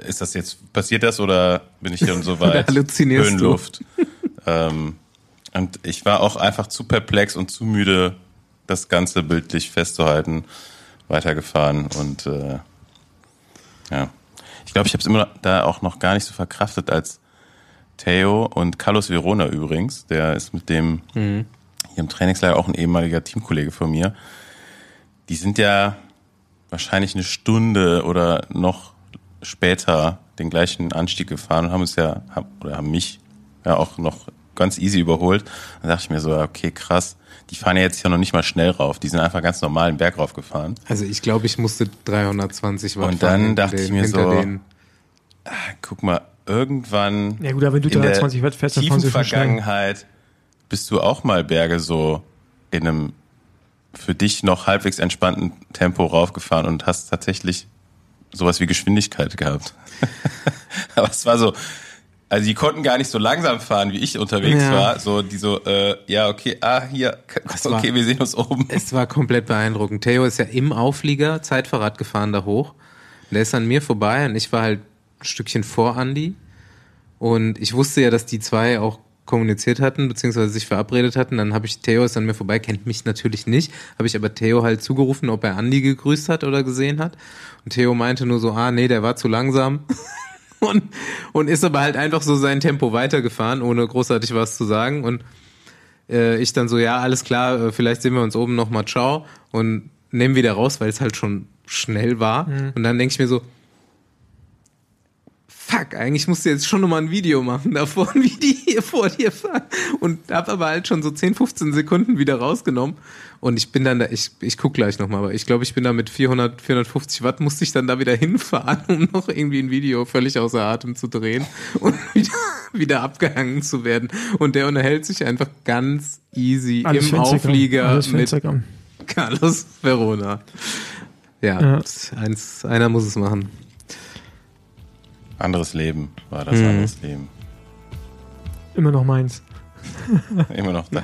ist das jetzt, passiert das oder bin ich dann so weit?
halluzinierst?
Höhenluft. ähm, und ich war auch einfach zu perplex und zu müde, das Ganze bildlich festzuhalten, weitergefahren und äh, ja. Ich glaube, ich habe es immer da auch noch gar nicht so verkraftet als Theo und Carlos Verona übrigens, der ist mit dem
Mhm.
hier im Trainingslager auch ein ehemaliger Teamkollege von mir. Die sind ja wahrscheinlich eine Stunde oder noch später den gleichen Anstieg gefahren und haben es ja, haben, oder haben mich ja auch noch ganz easy überholt. Dann dachte ich mir so, okay, krass, die fahren ja jetzt ja noch nicht mal schnell rauf, die sind einfach ganz normal den Berg rauf gefahren.
Also ich glaube, ich musste 320 Watt
Und dann dachte ich
den-
mir
hinter
so,
denen.
Guck mal, irgendwann
Ja gut, aber wenn du
in der
320 Watt fährst, dann
tiefen
schnell.
Vergangenheit bist du auch mal Berge so in einem für dich noch halbwegs entspannten Tempo raufgefahren und hast tatsächlich sowas wie Geschwindigkeit gehabt. Aber es war so, also die konnten gar nicht so langsam fahren, wie ich unterwegs
Ja.
war. So, die so, äh, ja, okay, ah, hier,
Das war-
okay, wir sehen uns oben.
Es war komplett beeindruckend. Theo ist ja im Auflieger Zeitfahrrad gefahren da hoch. Der ist an mir vorbei und ich war halt ein Stückchen vor Andy. Und ich wusste ja, dass die zwei auch kommuniziert hatten, beziehungsweise sich verabredet hatten. Dann habe ich, Theo ist an mir vorbei, kennt mich natürlich nicht, habe ich aber Theo halt zugerufen, ob er Andy gegrüßt hat oder gesehen hat. Und Theo meinte nur so, ah, nee, der war zu langsam. und, und ist aber halt einfach so sein Tempo weitergefahren, ohne großartig was zu sagen. Und äh, ich dann so, ja, alles klar, äh, vielleicht sehen wir uns oben nochmal, ciao. Und nehmen wieder raus, weil es halt schon schnell war.
Mhm.
Und dann denke ich mir so, fuck, eigentlich musst du jetzt schon nochmal ein Video machen davon, wie die hier vor dir fahren. Und hab aber halt schon so 10, 15 Sekunden wieder rausgenommen. Und ich bin dann da, ich, ich guck gleich nochmal, aber ich glaube, ich bin da mit 400, 450 Watt, musste ich dann da wieder hinfahren, um noch irgendwie ein Video völlig außer Atem zu drehen und wieder, wieder abgehangen zu werden. Und der unterhält sich einfach ganz easy
Alles
im. Auflieger mit. Carlos Verona. Ja,
Ja.
Eins, einer muss es machen.
Anderes Leben war das
Mhm.
anderes Leben.
Immer noch meins.
Immer noch da.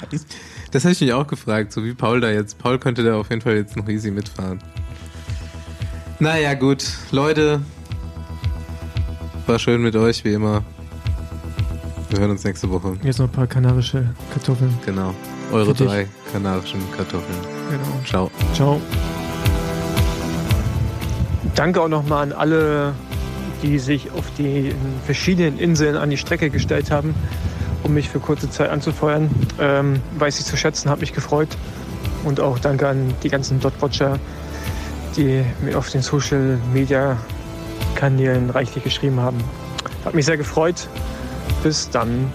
Das habe ich mich auch gefragt, so wie Paul da jetzt. Paul könnte da auf jeden Fall jetzt noch easy mitfahren. Naja, gut. Leute, war schön mit euch, wie immer. Wir hören uns nächste Woche.
Jetzt noch ein paar kanarische Kartoffeln.
Genau. Eure
Für dich.
drei kanarischen Kartoffeln.
Genau.
Ciao.
Ciao. Danke auch nochmal an alle, die sich auf die verschiedenen Inseln an die Strecke gestellt haben, um mich für kurze Zeit anzufeuern. Ähm, weiß ich zu schätzen, hat mich gefreut. Und auch danke an die ganzen Dot-Watcher, die mir auf den Social Media Kanälen reichlich geschrieben haben. Hat mich sehr gefreut. Bis dann.